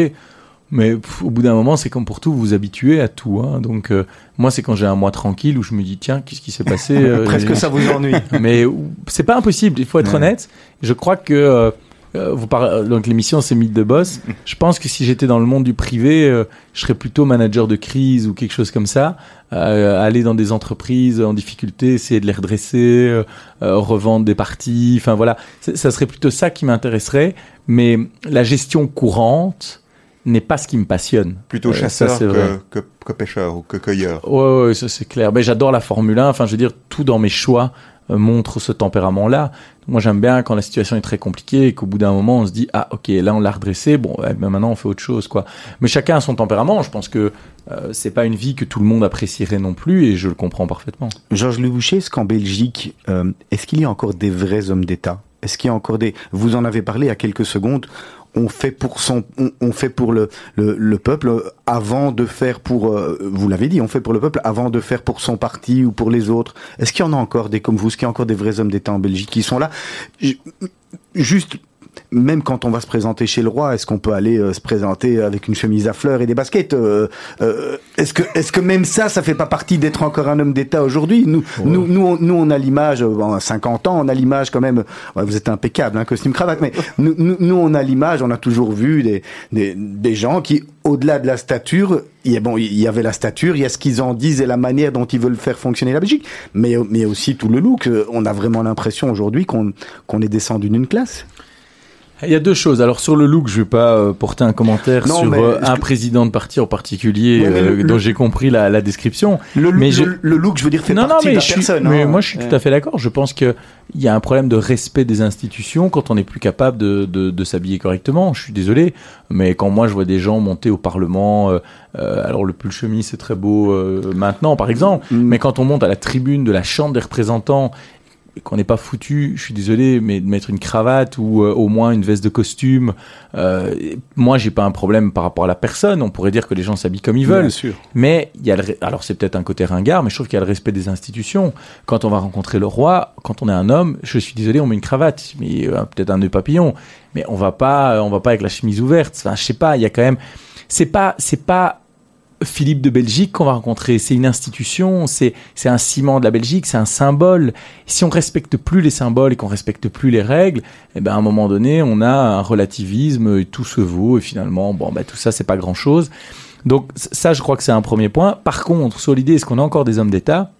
Mais pff, au bout d'un moment, c'est comme pour tout, vous vous habituez à tout. Hein. Donc, euh, moi, c'est quand j'ai un mois tranquille où je me dis, tiens, qu'est-ce qui s'est passé euh, presque ça vous ennuie mais c'est pas impossible, il faut être Ouais. honnête. Je crois que euh, euh, vous parlez donc l'émission c'est Mythe de boss. Je pense que si j'étais dans le monde du privé, euh, je serais plutôt manager de crise ou quelque chose comme ça, euh, aller dans des entreprises en difficulté, essayer de les redresser, euh, euh, revendre des parties, enfin voilà, ça serait plutôt ça qui m'intéresserait, mais la gestion courante n'est pas ce qui me passionne. Plutôt Euh, ça, chasseur que, que, que pêcheur ou que cueilleur Ouais, ouais, ça c'est clair. Ben, j'adore la Formule 1. Enfin, je veux dire, tout dans mes choix euh, montre ce tempérament-là. Moi, j'aime bien quand la situation est très compliquée et qu'au bout d'un moment, on se dit ah ok, là on l'a redressé. Bon, ouais, ben, maintenant on fait autre chose, quoi. Mais chacun a son tempérament. Je pense que euh, c'est pas une vie que tout le monde apprécierait non plus, et je le comprends parfaitement. Georges Leboucher, est-ce qu'en Belgique, euh, est-ce qu'il y a encore des vrais hommes d'État? Est-ce qu'il y a encore des... Vous en avez parlé a quelques secondes. On fait pour son, on, fait pour le, le, le peuple avant de faire pour, euh, vous l'avez dit, on fait pour le peuple avant de faire pour son parti ou pour les autres. Est-ce qu'il y en a encore des comme vous Est-ce qu'il y a encore des vrais hommes d'État en Belgique qui sont là? Juste même quand on va se présenter chez le roi, est-ce qu'on peut aller se présenter avec une chemise à fleurs et des baskets Est-ce que, est-ce que même ça, ça fait pas partie d'être encore un homme d'État aujourd'hui? Nous, nous, nous, on, nous, on a l'image, à 50 ans, on a l'image quand même. vous êtes impeccable, hein, costume cravate, mais nous, nous, on a l'image, on a toujours vu des, des, des gens qui, au-delà de la stature, il y, a, bon, il y avait la stature, il y a ce qu'ils en disent et la manière dont ils veulent faire fonctionner la Belgique, mais, mais aussi tout le look. On a vraiment l'impression aujourd'hui qu'on qu'on est descendu d'une classe. Il y a deux choses. Alors sur le look, je vais pas euh, porter un commentaire sur euh, un président de parti en particulier euh, dont j'ai compris la, la description. Le, mais le, look, je veux dire, fait non, partie non, mais de la personne. Mais hein. moi, je suis tout à fait d'accord. Je pense que il y a un problème de respect des institutions quand on n'est plus capable de, de, de s'habiller correctement. Je suis désolé, mais quand moi je vois des gens monter au Parlement, euh, alors le pull chemise c'est très beau maintenant, par exemple, Mm. mais quand on monte à la tribune de la Chambre des représentants et qu'on n'est pas foutu, je suis désolé, mais de mettre une cravate ou euh, au moins une veste de costume, euh, moi j'ai pas un problème par rapport à la personne. On pourrait dire que les gens s'habillent comme ils veulent, Bien sûr. mais il y a le, alors c'est peut-être un côté ringard, mais je trouve qu'il y a le respect des institutions. Quand on va rencontrer le roi, quand on est un homme, je suis désolé, on met une cravate, mais euh, peut-être un nœud papillon, mais on va pas, on va pas avec la chemise ouverte. Enfin, je sais pas, il y a quand même, c'est pas, c'est pas Philippe de Belgique qu'on va rencontrer. C'est une institution, c'est un ciment de la Belgique, c'est un symbole. Si on respecte plus les symboles et qu'on respecte plus les règles, eh ben à un moment donné, on a un relativisme, et tout se vaut et finalement, bon, ben tout ça c'est pas grand chose. Donc ça, je crois que c'est un premier point. Par contre, sur l'idée, est-ce qu'on a encore des hommes d'État?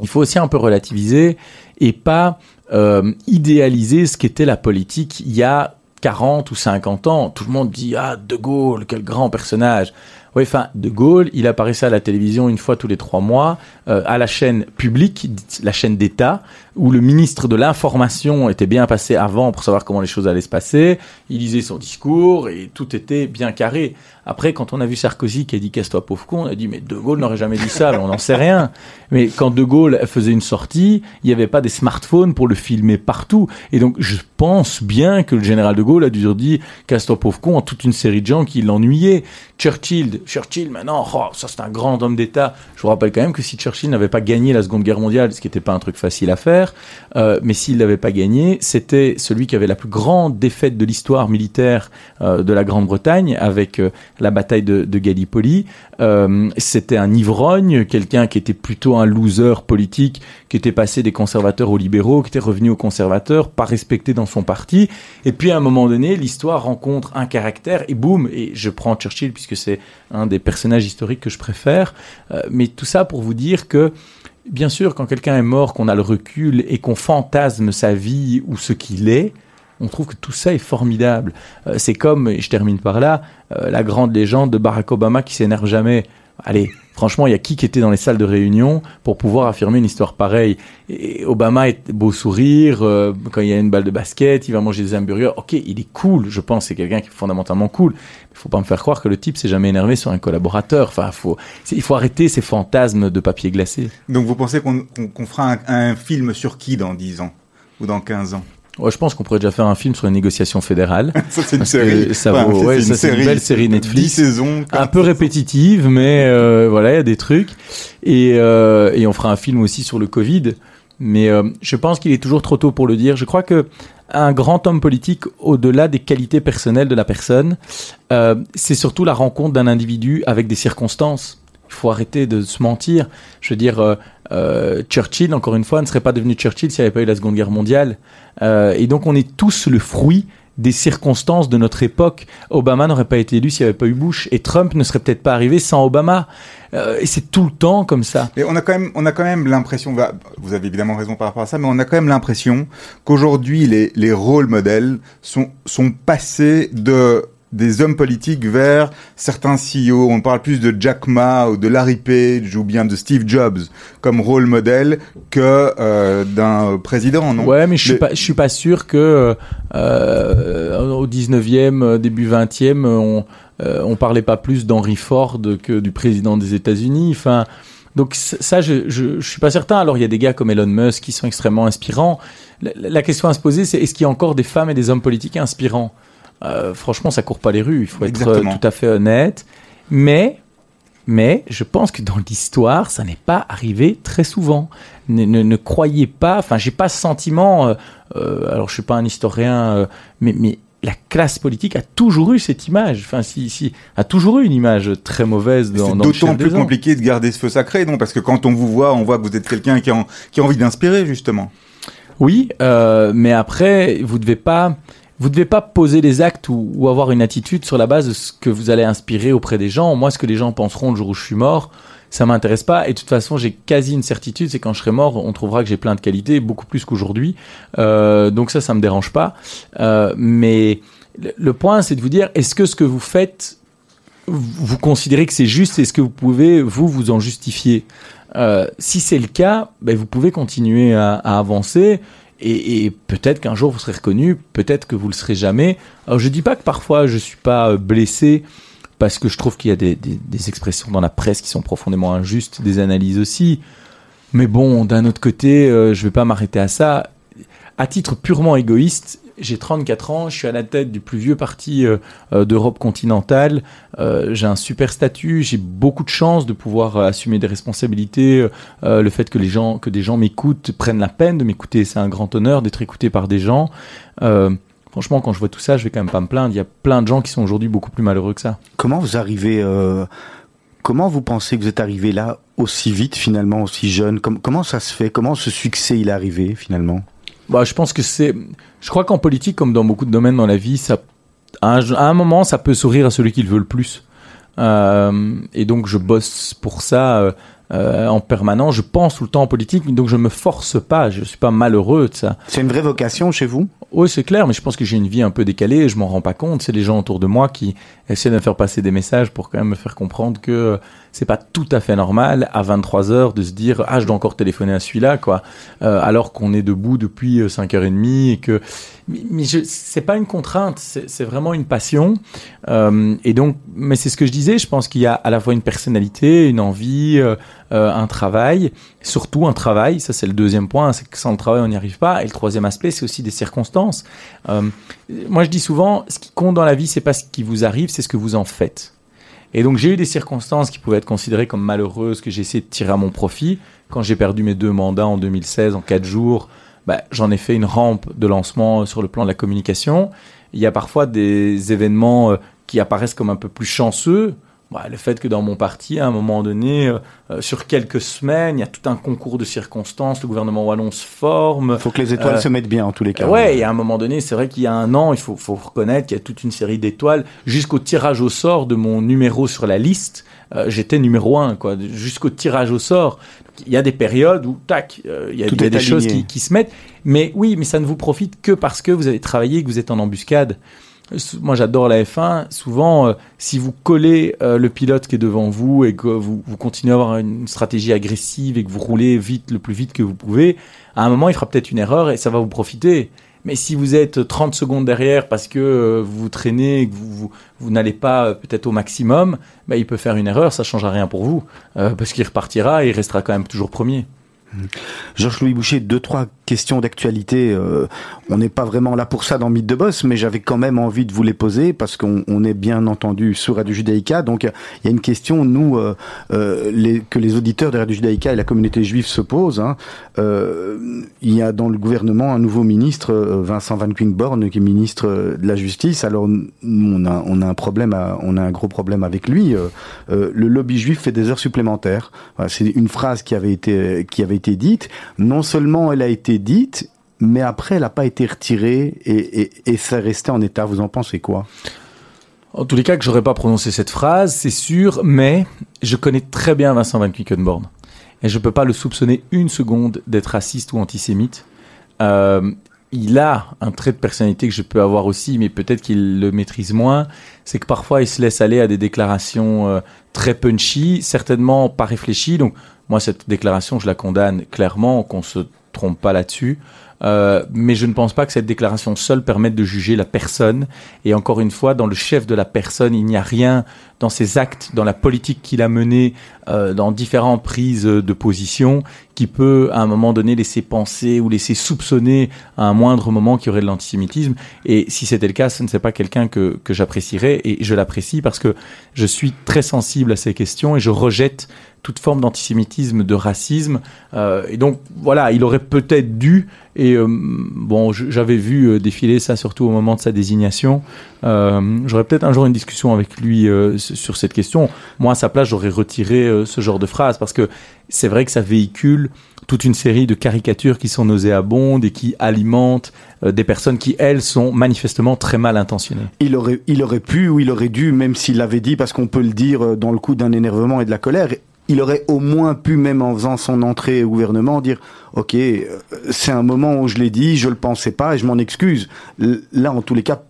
Il faut aussi un peu relativiser et pas euh, idéaliser ce qu'était la politique il y a 40 ou 50 ans. Tout le monde dit ah De Gaulle, quel grand personnage. Oui, enfin, De Gaulle, il apparaissait à la télévision une fois tous les trois mois, euh, à la chaîne publique, la chaîne d'État, où le ministre de l'Information était bien passé avant pour savoir comment les choses allaient se passer. Il lisait son discours et tout était bien carré. Après, quand on a vu Sarkozy qui a dit casse-toi pauvre con, on a dit mais De Gaulle n'aurait jamais dit ça, on n'en sait rien. Mais quand De Gaulle faisait une sortie, il n'y avait pas des smartphones pour le filmer partout. Et donc, je pense bien que le général De Gaulle a dû dire casse-toi pauvre con à toute une série de gens qui l'ennuyaient. Churchill, Churchill maintenant, oh, ça c'est un grand homme d'État. Je vous rappelle quand même que si Churchill n'avait pas gagné la Seconde Guerre mondiale, ce qui n'était pas un truc facile à faire, euh, mais s'il l'avait pas gagné, c'était celui qui avait la plus grande défaite de l'histoire militaire euh, de la Grande-Bretagne avec euh, la bataille de, de Gallipoli. C'était un ivrogne, quelqu'un qui était plutôt un loser politique, qui était passé des conservateurs aux libéraux, qui était revenu aux conservateurs, pas respecté dans son parti. Et puis à un moment donné, l'histoire rencontre un caractère et boum. Et je prends Churchill puisque c'est un des personnages historiques que je préfère. Euh, mais tout ça pour vous dire que bien sûr, quand quelqu'un est mort, qu'on a le recul et qu'on fantasme sa vie ou ce qu'il est, on trouve que tout ça est formidable. Euh, c'est comme, et je termine par là, euh, la grande légende de Barack Obama qui s'énerve jamais. Allez, franchement, il y a qui qui était dans les salles de réunion pour pouvoir affirmer une histoire pareille? Et Obama est beau sourire, euh, quand il y a une balle de basket, il va manger des hamburgers. Ok, il est cool, je pense, c'est quelqu'un qui est fondamentalement cool. Il faut pas me faire croire que le type s'est jamais énervé sur un collaborateur. Enfin, il faut arrêter ces fantasmes de papier glacé. Donc vous pensez qu'on fera un, un film sur qui dans 10 ans ou dans 15 ans? Ouais, je pense qu'on pourrait déjà faire un film sur les négociations fédérales. Ça c'est une série. ça Enfin, vaut- ouais, ça, c'est une belle série Netflix. 10 saisons. un peu répétitive, mais euh, voilà, il y a des trucs. Et, euh, et on fera un film aussi sur le Covid. Mais euh, je pense qu'il est toujours trop tôt pour le dire. Je crois que un grand homme politique, au-delà des qualités personnelles de la personne, c'est surtout la rencontre d'un individu avec des circonstances. Il faut arrêter de se mentir. Je veux dire, euh, Churchill, encore une fois, ne serait pas devenu Churchill s'il n'y avait pas eu la Seconde Guerre mondiale. Euh, et donc, on est tous le fruit des circonstances de notre époque. Obama n'aurait pas été élu s'il n'y avait pas eu Bush, et Trump ne serait peut-être pas arrivé sans Obama. Euh, et c'est tout le temps comme ça. Et on a quand même, on a quand même l'impression, va- vous avez évidemment raison par rapport à ça, mais on a quand même l'impression qu'aujourd'hui les, les rôles modèles sont, sont passés de des hommes politiques vers certains CEO. On parle plus de Jack Ma ou de Larry Page ou bien de Steve Jobs comme rôle modèle que euh, d'un président, non? Ouais, mais je suis pas, je suis pas sûr que euh, au 19e, euh, début 20e, on euh, on parlait pas plus d'Henry Ford que du président des États-Unis. Enfin, donc ça, je, je, je suis pas certain. Alors il y a des gars comme Elon Musk qui sont extrêmement inspirants. La, la question à se poser, c'est est-ce qu'il y a encore des femmes et des hommes politiques inspirants? Euh, Franchement, ça court pas les rues. Il faut être euh, tout à fait honnête. Mais mais je pense que dans l'histoire, ça n'est pas arrivé très souvent. Ne, ne, ne croyez pas, enfin, j'ai pas ce sentiment, euh, euh, alors je suis pas un historien, mais, mais la classe politique a toujours eu cette image, enfin, si, si, a toujours eu une image très mauvaise dans, C'est dans d'autant plus compliqué de garder ce feu sacré, non Parce que quand on vous voit, on voit que vous êtes quelqu'un qui, a en- qui a envie d'inspirer, justement. Oui, euh, mais après, vous devez pas, vous devez pas poser des actes ou, avoir une attitude sur la base de ce que vous allez inspirer auprès des gens. Moi, ce que les gens penseront le jour où je suis mort, ça m'intéresse pas. Et de toute façon, j'ai quasi une certitude, c'est quand je serai mort, on trouvera que j'ai plein de qualités, beaucoup plus qu'aujourd'hui. Euh, donc ça, ça me dérange pas. Euh, mais le, point, c'est de vous dire, est-ce que ce que vous faites, vous considérez que c'est juste Est-ce que vous pouvez, vous, vous en justifier? Euh, Si c'est le cas, ben, vous pouvez continuer à avancer. Et, peut-être qu'un jour vous serez reconnu, peut-être que vous le serez jamais. Alors je dis pas que parfois je suis pas euh, blessé parce que je trouve qu'il y a des expressions dans la presse qui sont profondément injustes, des analyses aussi. Mais bon, d'un autre côté, euh, je vais pas m'arrêter à ça. À titre purement égoïste, j'ai 34 ans, je suis à la tête du plus vieux parti euh, euh, d'Europe continentale. Euh, j'ai un super statut, j'ai beaucoup de chance de pouvoir assumer des responsabilités. Le fait que les gens, que des gens m'écoutent, prennent la peine de m'écouter, c'est un grand honneur d'être écouté par des gens. Franchement, quand je vois tout ça, je vais quand même pas me plaindre. Il y a plein de gens qui sont aujourd'hui beaucoup plus malheureux que ça. Comment vous arrivez Comment vous pensez que vous êtes arrivé là aussi vite finalement, aussi jeune? Com- Comment ça se fait? Comment ce succès il est arrivé finalement? Bah, je pense que c'est. Je crois qu'en politique, comme dans beaucoup de domaines dans la vie, ça, à un, à un moment, ça peut sourire à celui qui le veut le plus. Euh, et donc, je bosse pour ça euh, euh, en permanence. Je pense tout le temps en politique, donc je me force pas. Je suis pas malheureux de ça. C'est une vraie vocation chez vous? Oui, c'est clair, mais je pense que j'ai une vie un peu décalée et je m'en rends pas compte. C'est les gens autour de moi qui essaient de me faire passer des messages pour quand même me faire comprendre que euh, c'est pas tout à fait normal à 23 heures de se dire ah je dois encore téléphoner à celui-là quoi, euh, alors qu'on est debout depuis 5h30 et que mais, mais je, c'est pas une contrainte, c'est, vraiment une passion. Euh, et donc, mais c'est ce que je disais. Je pense qu'il y a à la fois une personnalité, une envie, euh, euh, un travail, surtout un travail. Ça, c'est le deuxième point. C'est que sans le travail, on n'y arrive pas. Et le troisième aspect, c'est aussi des circonstances. Euh, moi, je dis souvent, ce qui compte dans la vie, c'est pas ce qui vous arrive, c'est ce que vous en faites. Et donc, j'ai eu des circonstances qui pouvaient être considérées comme malheureuses que j'ai essayé de tirer à mon profit. Quand j'ai perdu mes deux mandats en 2016, en quatre jours, bah, j'en ai fait une rampe de lancement sur le plan de la communication. Il y a parfois des événements euh, qui apparaissent comme un peu plus chanceux. Bah, le fait que dans mon parti, à un moment donné, euh, euh, sur quelques semaines, il y a tout un concours de circonstances, le gouvernement wallon se forme. Il faut que les étoiles Euh, se mettent bien en tous les cas. Ouais, et à un moment donné, c'est vrai qu'il y a un an, il faut, faut reconnaître qu'il y a toute une série d'étoiles. Jusqu'au tirage au sort de mon numéro sur la liste, euh, j'étais numéro un, quoi. Jusqu'au tirage au sort. Il y a des périodes où, tac, euh, il y a, il y a des choses qui, qui se mettent. Mais oui, mais ça ne vous profite que parce que vous avez travaillé que vous êtes en embuscade. Moi, j'adore la F1. Souvent, euh, si vous collez euh, le pilote qui est devant vous et que vous, continuez à avoir une stratégie agressive et que vous roulez vite, le plus vite que vous pouvez, à un moment, il fera peut-être une erreur et ça va vous profiter. Mais si vous êtes 30 secondes derrière parce que euh, vous vous traînez que vous, n'allez pas peut-être au maximum, bah, il peut faire une erreur, ça changera rien pour vous. Parce qu'il repartira et il restera quand même toujours premier. Georges-Louis Boucher, deux, trois questions d'actualité. Euh, on n'est pas vraiment là pour ça dans Mythe de Boss, mais j'avais quand même envie de vous les poser parce qu'on on est bien entendu sur Radio Judaïka. Donc, il y a une question, nous, euh, euh, que les auditeurs de Radio Judaïka et la communauté juive se posent. Hein. Il y a dans le gouvernement un nouveau ministre, Vincent Van Quinborn, qui est ministre de la Justice. Alors, on a, on a un problème, on a un gros problème avec lui. Le lobby juif fait des heures supplémentaires. C'est une phrase qui avait été qui avait Non seulement elle a été dite, mais après elle n'a pas été retirée et, et, et ça restait en état. Vous en pensez quoi? En tous les cas, que j'aurais pas prononcé cette phrase, c'est sûr, mais je connais très bien Vincent Van Quickenborn. Et je peux pas le soupçonner une seconde d'être raciste ou antisémite. Euh, il a un trait de personnalité que je peux avoir aussi, mais peut-être qu'il le maîtrise moins. C'est que parfois il se laisse aller à des déclarations euh, très punchy, certainement pas réfléchies. Donc moi, cette déclaration, je la condamne clairement, qu'on se trompe pas là-dessus. Euh, mais je ne pense pas que cette déclaration seule permette de juger la personne. Et encore une fois, dans le chef de la personne, il n'y a rien dans ses actes, dans la politique qu'il a menée, euh, dans différentes prises de position, qui peut à un moment donné laisser penser ou laisser soupçonner à un moindre moment qu'il y aurait de l'antisémitisme. Et si c'était le cas, ce ne serait pas quelqu'un que, que j'apprécierais. Et je l'apprécie parce que je suis très sensible à ces questions et je rejette toute forme d'antisémitisme, de racisme. Euh, et donc voilà, il aurait peut-être dû, et euh, bon, j'avais vu euh, défiler ça surtout au moment de sa désignation. j'aurais peut-être un jour une discussion avec lui sur cette question. Moi, à sa place, j'aurais retiré ce genre de phrase parce que c'est vrai que ça véhicule toute une série de caricatures qui sont nauséabondes et qui alimentent des personnes qui, elles, sont manifestement très mal intentionnées. Il aurait, il aurait pu ou il aurait dû, même s'il l'avait dit, parce qu'on peut le dire dans le coup d'un énervement et de la colère, il aurait au moins pu, même en faisant son entrée au gouvernement, dire Ok, euh, c'est un moment où je l'ai dit, je le pensais pas et je m'en excuse. Là, en tous les cas,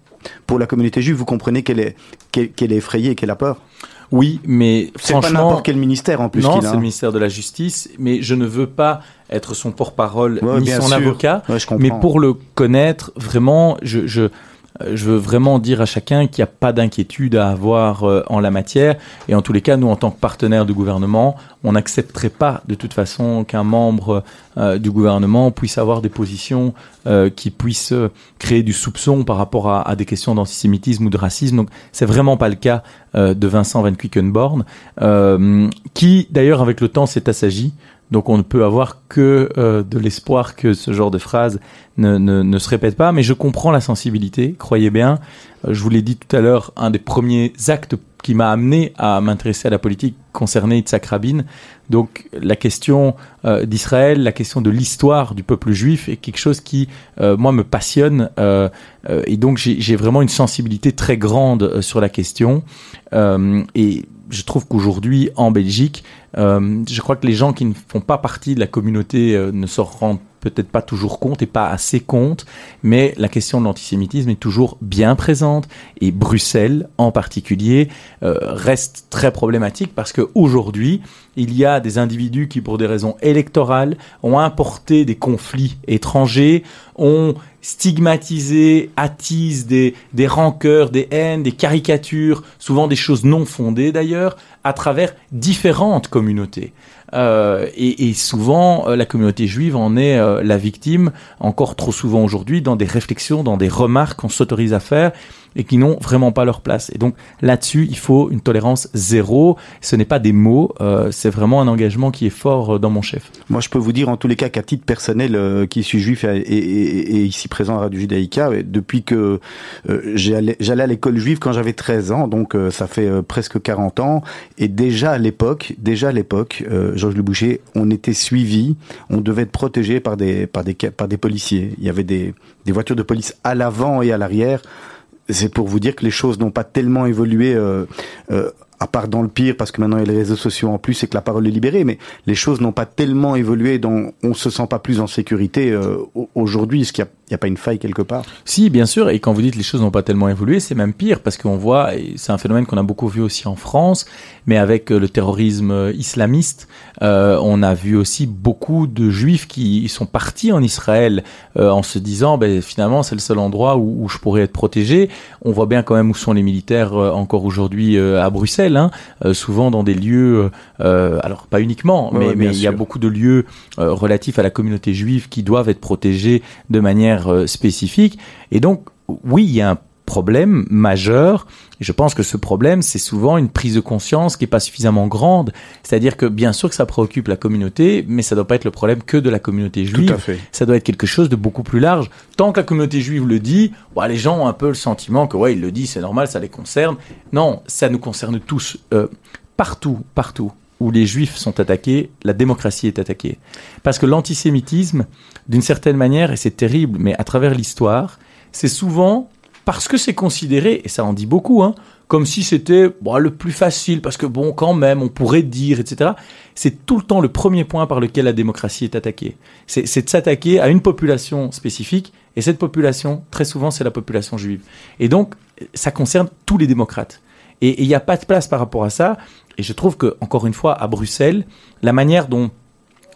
pour la communauté juive, vous comprenez qu'elle est, qu'elle est effrayée, qu'elle a peur. Oui, mais c'est pas n'importe quel ministère en plus. Non, c'est le ministère de la Justice, mais je ne veux pas être son porte-parole ni son avocat. mais pour le connaître, vraiment, je, je je veux vraiment dire à chacun qu'il n'y a pas d'inquiétude à avoir euh, en la matière. Et en tous les cas, nous, en tant que partenaire du gouvernement, on n'accepterait pas de toute façon qu'un membre euh, du gouvernement puisse avoir des positions qui puissent créer du soupçon par rapport à, des questions d'antisémitisme ou de racisme. Donc, c'est vraiment pas le cas de Vincent Van Quickenborn, qui, d'ailleurs, avec le temps, s'est assagi donc on ne peut avoir que euh, de l'espoir que ce genre de phrase ne, ne, ne, se répète pas, mais je comprends la sensibilité, croyez bien. Euh, je vous l'ai dit tout à l'heure, un des premiers actes qui m'a amené à m'intéresser à la politique concernait Yitzhak Rabin. Donc la question euh, d'Israël, la question de l'histoire du peuple juif est quelque chose qui, moi, me passionne. et donc j'ai vraiment une sensibilité très grande sur la question. et je trouve qu'aujourd'hui, en Belgique, euh, je crois que les gens qui ne font pas partie de la communauté euh, ne s'en rendent peut-être pas toujours compte et pas assez compte, mais la question de l'antisémitisme est toujours bien présente. Et Bruxelles en particulier euh, reste très problématique parce qu'aujourd'hui il y a des individus qui pour des raisons électorales ont importé des conflits étrangers, ont stigmatisé, attisent des, des rancœurs, des haines, des caricatures, souvent des choses non fondées d'ailleurs, à travers différentes communautés. Euh, et, et, souvent, euh, la communauté juive en est euh, la victime, encore trop souvent aujourd'hui, dans des réflexions, dans des remarques qu'on s'autorise à faire et qui n'ont vraiment pas leur place. Et donc là-dessus, il faut une tolérance zéro. Ce n'est pas des mots, euh, c'est vraiment un engagement qui est fort euh, dans mon chef. Moi, je peux vous dire en tous les cas qu'à titre personnel, euh, qui suis juif et, et, ici présent à Radio Judaïka, depuis que j'allais à l'école juive quand j'avais 13 ans, donc ça fait presque 40 ans, et déjà à l'époque, déjà à l'époque, Georges Le Boucher, on était suivi, on devait être protégé par des par des par des policiers. Il y avait des des voitures de police à l'avant et à l'arrière c'est pour vous dire que les choses n'ont pas tellement évolué euh, euh, à part dans le pire, parce que maintenant il y a les réseaux sociaux en plus et que la parole est libérée, mais les choses n'ont pas tellement évolué, donc on se sent pas plus en sécurité euh, aujourd'hui. Est-ce qu'il n'y a, pas une faille quelque part? Si, bien sûr. Et quand vous dites les choses n'ont pas tellement évolué, c'est même pire, parce qu'on voit, c'est un phénomène qu'on a beaucoup vu aussi en France, mais avec euh, le terrorisme euh, islamiste, euh, on a vu aussi beaucoup de juifs qui sont partis en Israël euh, en se disant, ben, finalement, c'est le seul endroit où, où, je pourrais être protégé. On voit bien quand même où sont les militaires encore aujourd'hui à Bruxelles Hein, euh, souvent dans des lieux, euh, alors pas uniquement, mais, mais il y a beaucoup de lieux euh, relatifs à la communauté juive qui doivent être protégés de manière spécifique. Et donc, oui, il y a un problème majeur. Je pense que ce problème, c'est souvent une prise de conscience qui est pas suffisamment grande. C'est-à-dire que bien sûr que ça préoccupe la communauté, mais ça doit pas être le problème que de la communauté juive. Tout à fait. Ça doit être quelque chose de beaucoup plus large. Tant que la communauté juive le dit, bah, les gens ont un peu le sentiment que ouais, il le dit, c'est normal, ça les concerne. Non, ça nous concerne tous. Euh, partout, partout où les juifs sont attaqués, la démocratie est attaquée. Parce que l'antisémitisme, d'une certaine manière, et c'est terrible, mais à travers l'histoire, c'est souvent parce que c'est considéré, et ça en dit beaucoup, hein, comme si c'était le plus facile, parce que bon, quand même, on pourrait dire, etc. C'est tout le temps le premier point par lequel la démocratie est attaquée. C'est de s'attaquer à une population spécifique, et cette population, très souvent, c'est la population juive. Et donc, ça concerne tous les démocrates. Et il n'y a pas de place par rapport à ça. Et je trouve que, encore une fois, à Bruxelles, la manière dont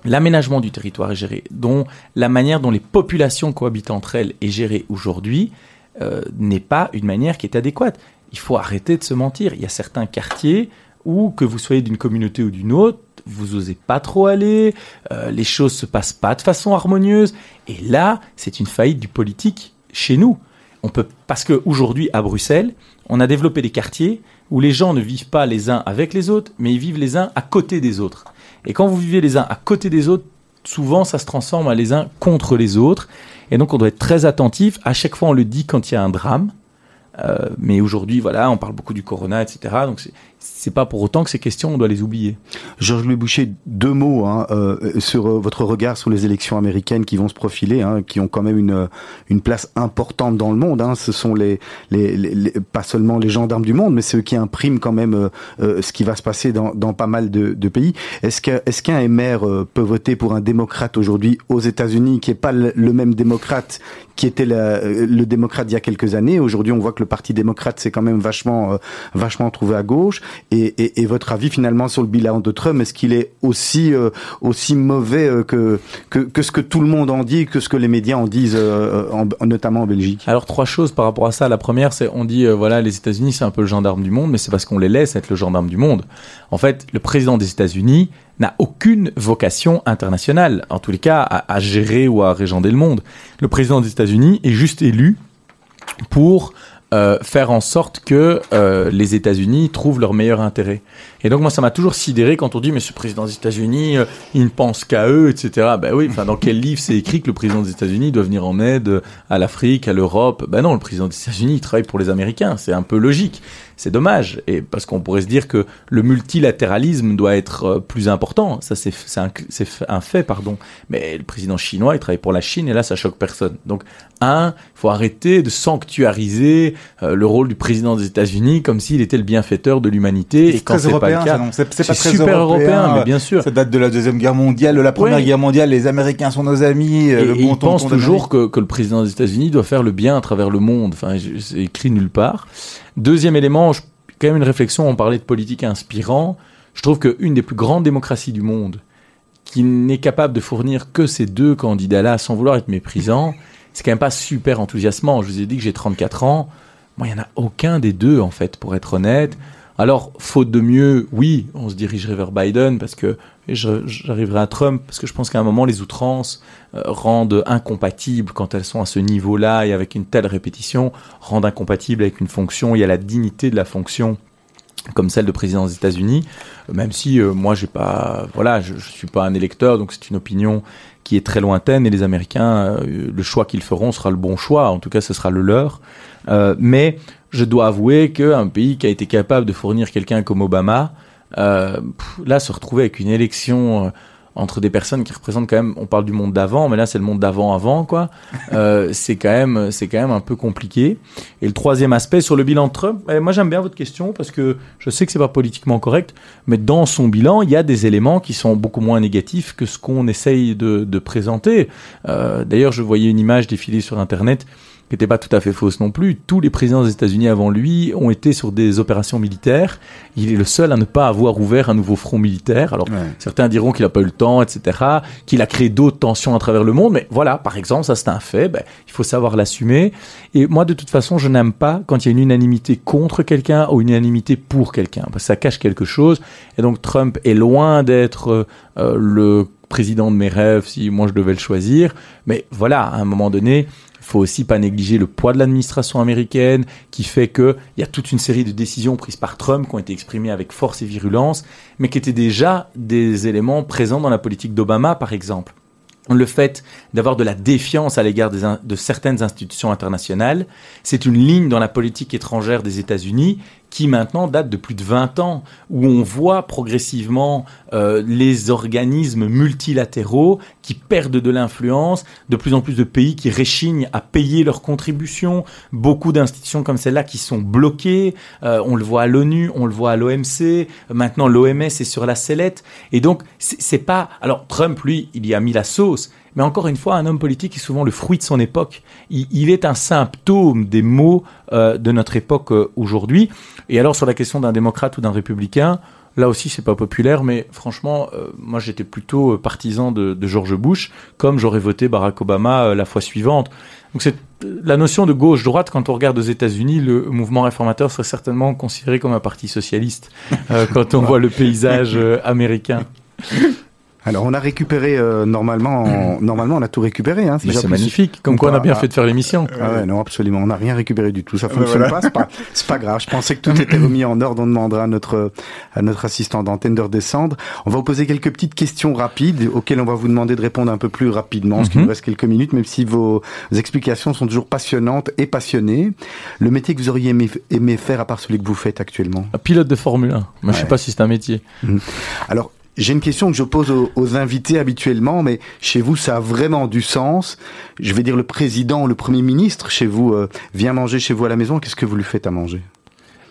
l'aménagement du territoire est géré, dont la manière dont les populations cohabitent entre elles est gérée aujourd'hui, euh, n'est pas une manière qui est adéquate. il faut arrêter de se mentir. Il y a certains quartiers où, que vous soyez d'une communauté ou d'une autre, vous osez pas trop aller, euh, les choses se passent pas de façon harmonieuse. Et là, c'est une faillite du politique chez nous. On peut, parce qu'aujourd'hui, à Bruxelles, on a développé des quartiers où les gens ne vivent pas les uns avec les autres, mais ils vivent les uns à côté des autres. Et quand vous vivez les uns à côté des autres, souvent ça se transforme à les uns contre les autres. Et donc on doit être très attentif. À chaque fois, on le dit quand il y a un drame. Euh, mais aujourd'hui, voilà, on parle beaucoup du corona, etc. Donc c'est pas pour autant que ces questions, on doit les oublier. Georges-Louis Boucher, deux mots hein, euh, sur euh, votre regard sur les élections américaines qui vont se profiler, hein, qui ont quand même une, une place importante dans le monde. Hein. Ce sont les, les, les, pas seulement les gendarmes du monde, mais ceux qui impriment quand même euh, euh ce qui va se passer dans, dans pas mal de, de pays. Est-ce qu'un est qu'un MR euh, peut voter pour un démocrate aujourd'hui aux États-Unis, qui est pas le, le même démocrate qui était la, le démocrate il y a quelques années? Aujourd'hui, on voit que le Parti démocrate s'est quand même vachement, vachement trouvé à gauche. Et, et, et, votre avis finalement sur le bilan de Trump, est-ce qu'il est aussi euh, aussi mauvais euh, que, que, que ce que tout le monde en dit, que ce que les médias en disent, euh, en, notamment en Belgique? Alors trois choses par rapport à ça. La première, c'est on dit voilà les États-Unis c'est un peu le gendarme du monde, mais c'est parce qu'on les laisse être le gendarme du monde. En fait, le président des États-Unis n'a aucune vocation internationale, en tous les cas à, à gérer ou à régenter le monde. Le président des États-Unis est juste élu pour euh, faire en sorte que euh, les États-Unis trouvent leur meilleur intérêt. Et donc moi, ça m'a toujours sidéré quand on dit mais ce président des États-Unis, euh, il ne pense qu'à eux, etc. Ben oui, enfin dans quel livre c'est écrit que le président des États-Unis doit venir en aide à l'Afrique, à l'Europe? Ben non, le président des États-Unis, il travaille pour les Américains. C'est un peu logique. C'est dommage, et parce qu'on pourrait se dire que le multilatéralisme doit être euh, plus important. Ça, c'est un, un, fait, pardon. Mais le président chinois, il travaille pour la Chine, et là, ça choque personne. Donc, un, il faut arrêter de sanctuariser euh, le rôle du président des États-Unis comme s'il était le bienfaiteur de l'humanité. Et quand c'est pas c'est pas très super européen, mais bien sûr. Ça date de la deuxième guerre mondiale, de la première guerre mondiale. Les Américains sont nos amis. Euh, et, le bon ils pensent toujours que, que le président des États-Unis doit faire le bien à travers le monde. Enfin, c'est écrit nulle part. Deuxième élément, je, quand même une réflexion, on parlait de politique inspirant. Je trouve qu'une des plus grandes démocraties du monde, qui n'est capable de fournir que ces deux candidats-là, sans vouloir être méprisant, c'est quand même pas super enthousiasmant. Je vous ai dit que j'ai 34 ans. Moi, il n'y en a aucun des deux, en fait, pour être honnête. Alors, faute de mieux, oui, on se dirigerait vers Biden parce que j'arriverai à Trump parce que je pense qu'à un moment, les outrances euh, rendent incompatibles quand elles sont à ce niveau-là et avec une telle répétition, rendent incompatibles avec une fonction. Y a la dignité de la fonction comme celle de président des États-Unis, même si euh, moi j'ai pas, voilà, je, je suis pas un électeur, donc c'est une opinion qui est très lointaine et les Américains, euh, le choix qu'ils feront sera le bon choix, en tout cas ce sera le leur. Euh, mais je dois avouer qu'un pays qui a été capable de fournir quelqu'un comme Obama, euh, là, se retrouver avec une élection euh, entre des personnes qui représentent quand même, on parle du monde d'avant, mais là c'est le monde d'avant avant quoi. Euh, c'est quand même, c'est quand même un peu compliqué. Et le troisième aspect sur le bilan de Trump, eh, moi j'aime bien votre question parce que je sais que c'est pas politiquement correct, mais dans son bilan il y a des éléments qui sont beaucoup moins négatifs que ce qu'on essaye de, de présenter. Euh, D'ailleurs je voyais une image défiler sur internet qui n'était pas tout à fait fausse non plus. Tous les présidents des États-Unis avant lui ont été sur des opérations militaires. Il est le seul à ne pas avoir ouvert un nouveau front militaire. Alors, ouais. certains diront qu'il n'a pas eu le temps, etc., qu'il a créé d'autres tensions à travers le monde. Mais voilà, par exemple, ça c'est un fait. Ben, il faut savoir l'assumer. Et moi, de toute façon, je n'aime pas quand il y a une unanimité contre quelqu'un ou une unanimité pour quelqu'un. Parce que ça cache quelque chose. Et donc, Trump est loin d'être euh, le président de mes rêves si moi je devais le choisir. Mais voilà, à un moment donné, faut aussi pas négliger le poids de l'administration américaine qui fait que il y a toute une série de décisions prises par Trump qui ont été exprimées avec force et virulence, mais qui étaient déjà des éléments présents dans la politique d'Obama, par exemple. Le fait d'avoir de la défiance à l'égard de certaines institutions internationales, c'est une ligne dans la politique étrangère des États-Unis qui maintenant date de plus de 20 ans, où on voit progressivement euh, les organismes multilatéraux qui perdent de l'influence, de plus en plus de pays qui réchignent à payer leurs contributions, beaucoup d'institutions comme celle-là qui sont bloquées, euh, on le voit à l'ONU, on le voit à l'OMC, maintenant l'OMS est sur la sellette, et donc c'est pas... Alors Trump, lui, il y a mis la sauce, mais encore une fois, un homme politique est souvent le fruit de son époque. Il, il est un symptôme des maux euh, de notre époque euh, aujourd'hui. Et alors sur la question d'un démocrate ou d'un républicain, Là aussi, c'est pas populaire, mais franchement, euh, moi j'étais plutôt partisan de, de George Bush, comme j'aurais voté Barack Obama la fois suivante. Donc c'est la notion de gauche-droite, quand on regarde aux États-Unis, le mouvement réformateur serait certainement considéré comme un parti socialiste quand on voit le paysage américain. Alors on a récupéré euh, normalement, en- normalement on a tout récupéré. Hein, si Mais c'est magnifique, comme quoi on a bien Ah, fait de faire l'émission. Ah ouais, non, absolument. On n'a rien récupéré du tout. Ça Ah, fonctionne voilà. pas. C'est pas, c'est pas grave. Je pensais que tout était remis en ordre. On demandera à notre, à notre assistant d'antenne de redescendre. On va vous poser quelques petites questions rapides auxquelles on va vous demander de répondre un peu plus rapidement, parce qu'il Mhm. nous reste quelques minutes, même si vos explications sont toujours passionnantes et passionnées. Le métier que vous auriez aimé, aimé faire à part celui que vous faites actuellement? Pilote de Formule 1. Moi, je sais Ouais. pas si c'est un métier. Alors, j'ai une question que je pose aux, aux invités habituellement, mais chez vous, ça a vraiment du sens. Je vais dire le président ou le premier ministre chez vous euh, vient manger chez vous à la maison. Qu'est-ce que vous lui faites à manger?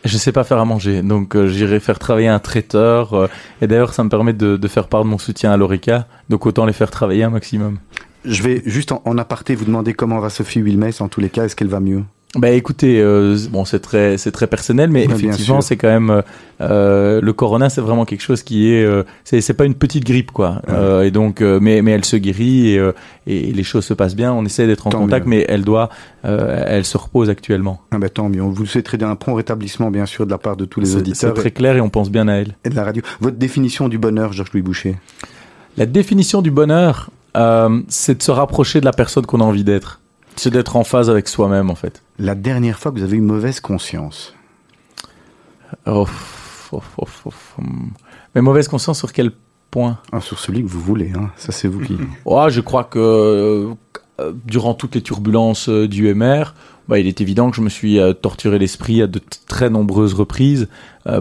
Je sais pas faire à manger, donc euh, j'irai faire travailler un traiteur. euh, et d'ailleurs, ça me permet de, de faire part de mon soutien à l'ORECA, donc autant les faire travailler un maximum. Je vais juste en, en aparté vous demander comment va Sophie Wilmès en tous les cas. Est-ce qu'elle va mieux? Bah écoutez, euh, bon c'est très c'est très personnel, mais effectivement c'est quand même euh, euh, le corona, c'est vraiment quelque chose qui est euh, c'est c'est pas une petite grippe quoi. Ouais. Euh, et donc euh, mais mais elle se guérit et, euh, et les choses se passent bien. On essaie d'être en Tant contact, mieux. mais elle doit euh, elle se repose actuellement. ah bah, Tant mieux. On vous souhaiterait un prompt rétablissement, bien sûr, de la part de tous les C'est c'est auditeurs très clair et on pense bien à elle. et de la radio. Votre définition du bonheur, Georges-Louis Boucher? La définition du bonheur, euh, c'est de se rapprocher de la personne qu'on a envie d'être. C'est d'être en phase avec soi-même en fait. La dernière fois que vous avez eu mauvaise conscience Oh, oh, oh, oh, hum. Mais mauvaise conscience sur quel point? Ah, Sur celui que vous voulez. Hein. Ça, c'est vous qui... Je crois que euh, durant toutes les turbulences euh, du MR, bah, il est évident que je me suis euh, torturé l'esprit à de très nombreuses reprises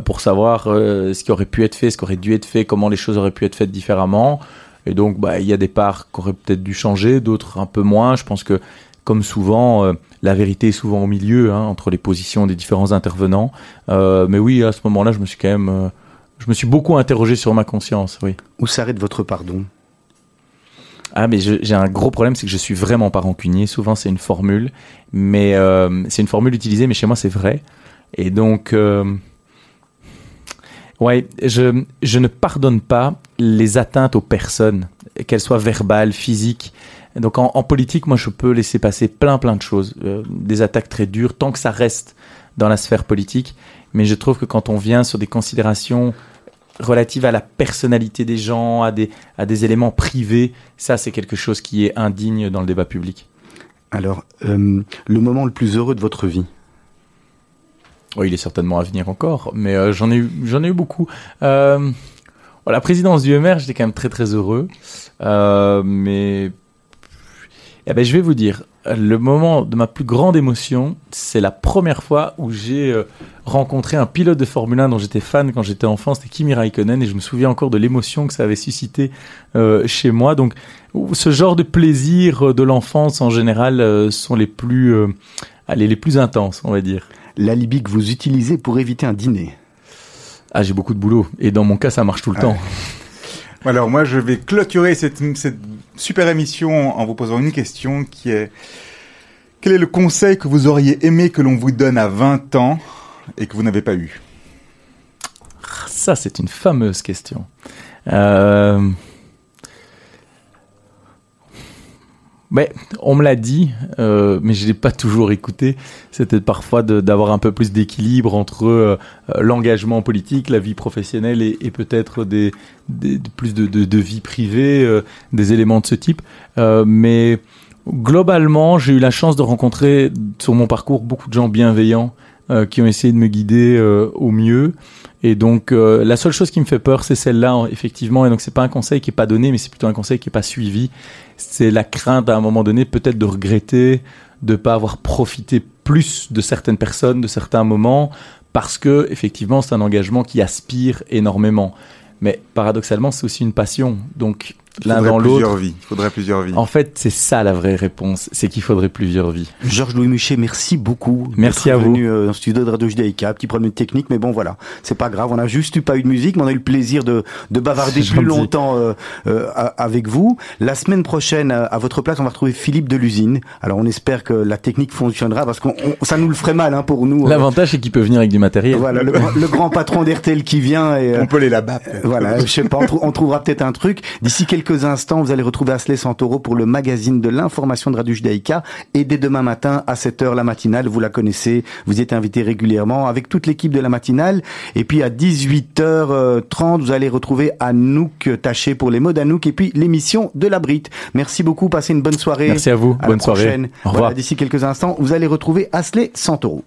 pour savoir ce qui aurait pu être fait, ce qui aurait dû être fait, comment les choses auraient pu être faites différemment. Et donc, bah, il y a des parts qui auraient peut-être dû changer, d'autres un peu moins. Je pense que, comme souvent, euh, la vérité est souvent au milieu, hein, entre les positions des différents intervenants. Euh, mais oui, à ce moment-là, je me suis quand même, euh, je me suis beaucoup interrogé sur ma conscience. Oui. Où s'arrête votre pardon? Ah, mais j'ai un gros problème, c'est que je suis vraiment pas rancunier. Souvent, c'est une formule, mais c'est une formule utilisée, mais chez moi, c'est vrai. Et donc, ouais, je, je ne pardonne pas les atteintes aux personnes, qu'elles soient verbales, physiques. Donc, en, en politique, moi, je peux laisser passer plein, plein de choses, euh, des attaques très dures, tant que ça reste dans la sphère politique. Mais je trouve que quand on vient sur des considérations relatives à la personnalité des gens, à des, à des éléments privés, ça c'est quelque chose qui est indigne dans le débat public. Alors, euh, le moment le plus heureux de votre vie? Oui, il est certainement à venir encore, mais euh, j'en ai eu, j'en ai eu beaucoup. Euh, bon, la présidence du MR, j'étais quand même très très heureux, mais eh ben, je vais vous dire, le moment de ma plus grande émotion, c'est la première fois où j'ai euh, rencontré un pilote de Formule 1 dont j'étais fan quand j'étais enfant, c'était Kimi Raikkonen, et je me souviens encore de l'émotion que ça avait suscité euh, chez moi. Donc, ce genre de plaisir de l'enfance en général euh, sont les plus, euh, allez, les plus intenses, on va dire. L'alibi que vous utilisez pour éviter un dîner Ah, j'ai beaucoup de boulot. Et dans mon cas, ça marche tout le Ah temps. Alors moi, je vais clôturer cette, cette super émission en vous posant une question qui est quel est le conseil que vous auriez aimé que l'on vous donne à 20 ans et que vous n'avez pas eu? Ça, c'est une fameuse question. Euh... Mais on me l'a dit, euh, mais je l'ai pas toujours écouté. C'était parfois d'avoir un peu plus d'équilibre entre euh, euh, l'engagement politique, la vie professionnelle et, peut-être des, des- de- plus de, de, vie privée, euh, des éléments de ce type. Euh, mais globalement, j'ai eu la chance de rencontrer sur mon parcours beaucoup de gens bienveillants qui ont essayé de me guider au mieux. Et donc, euh, la seule chose qui me fait peur, c'est celle-là, effectivement. Et donc, c'est pas un conseil qui est pas donné, mais c'est plutôt un conseil qui est pas suivi. C'est la crainte à un moment donné, peut-être de regretter, de pas avoir profité plus de certaines personnes, de certains moments, parce que effectivement, c'est un engagement qui aspire énormément. Mais paradoxalement, c'est aussi une passion. Donc, l'un dans l'autre. Plusieurs vies. Il faudrait plusieurs vies. En fait, c'est ça la vraie réponse, c'est qu'il faudrait plusieurs vies. Georges Louis Muchet, merci beaucoup. Merci à vous. venu euh, dans le studio de Radio Judaïka, petit problème technique, mais bon voilà, c'est pas grave. On a juste eu pas eu de musique, mais on a eu le plaisir de, de bavarder plus Gentil. longtemps euh, euh, a- avec vous. La semaine prochaine, euh, à votre place, on va retrouver Philippe de l'usine. Alors on espère que la technique fonctionnera parce qu'on on- ça nous le ferait mal hein, pour nous. euh, L'avantage, c'est qu'il peut venir avec du matériel. voilà, le, grand- le grand patron d'RTL qui vient et euh, On peut les là-bas. voilà, je sais pas, on, trou- on trouvera peut-être un truc. D'ici quelques instants, vous allez retrouver Asley Santoro pour le magazine de l'information de Radio Judaïka. Et dès demain matin, à 7h, la matinale, vous la connaissez, vous êtes invité régulièrement avec toute l'équipe de la matinale. Et puis à 18h30, vous allez retrouver Anouk Taché pour les mots d'Anouk et puis l'émission de la Brite. Merci beaucoup, passez une bonne soirée. Merci à vous, À bonne la soirée. prochaine. Au revoir. Voilà, d'ici quelques instants, vous allez retrouver Asley Santoro.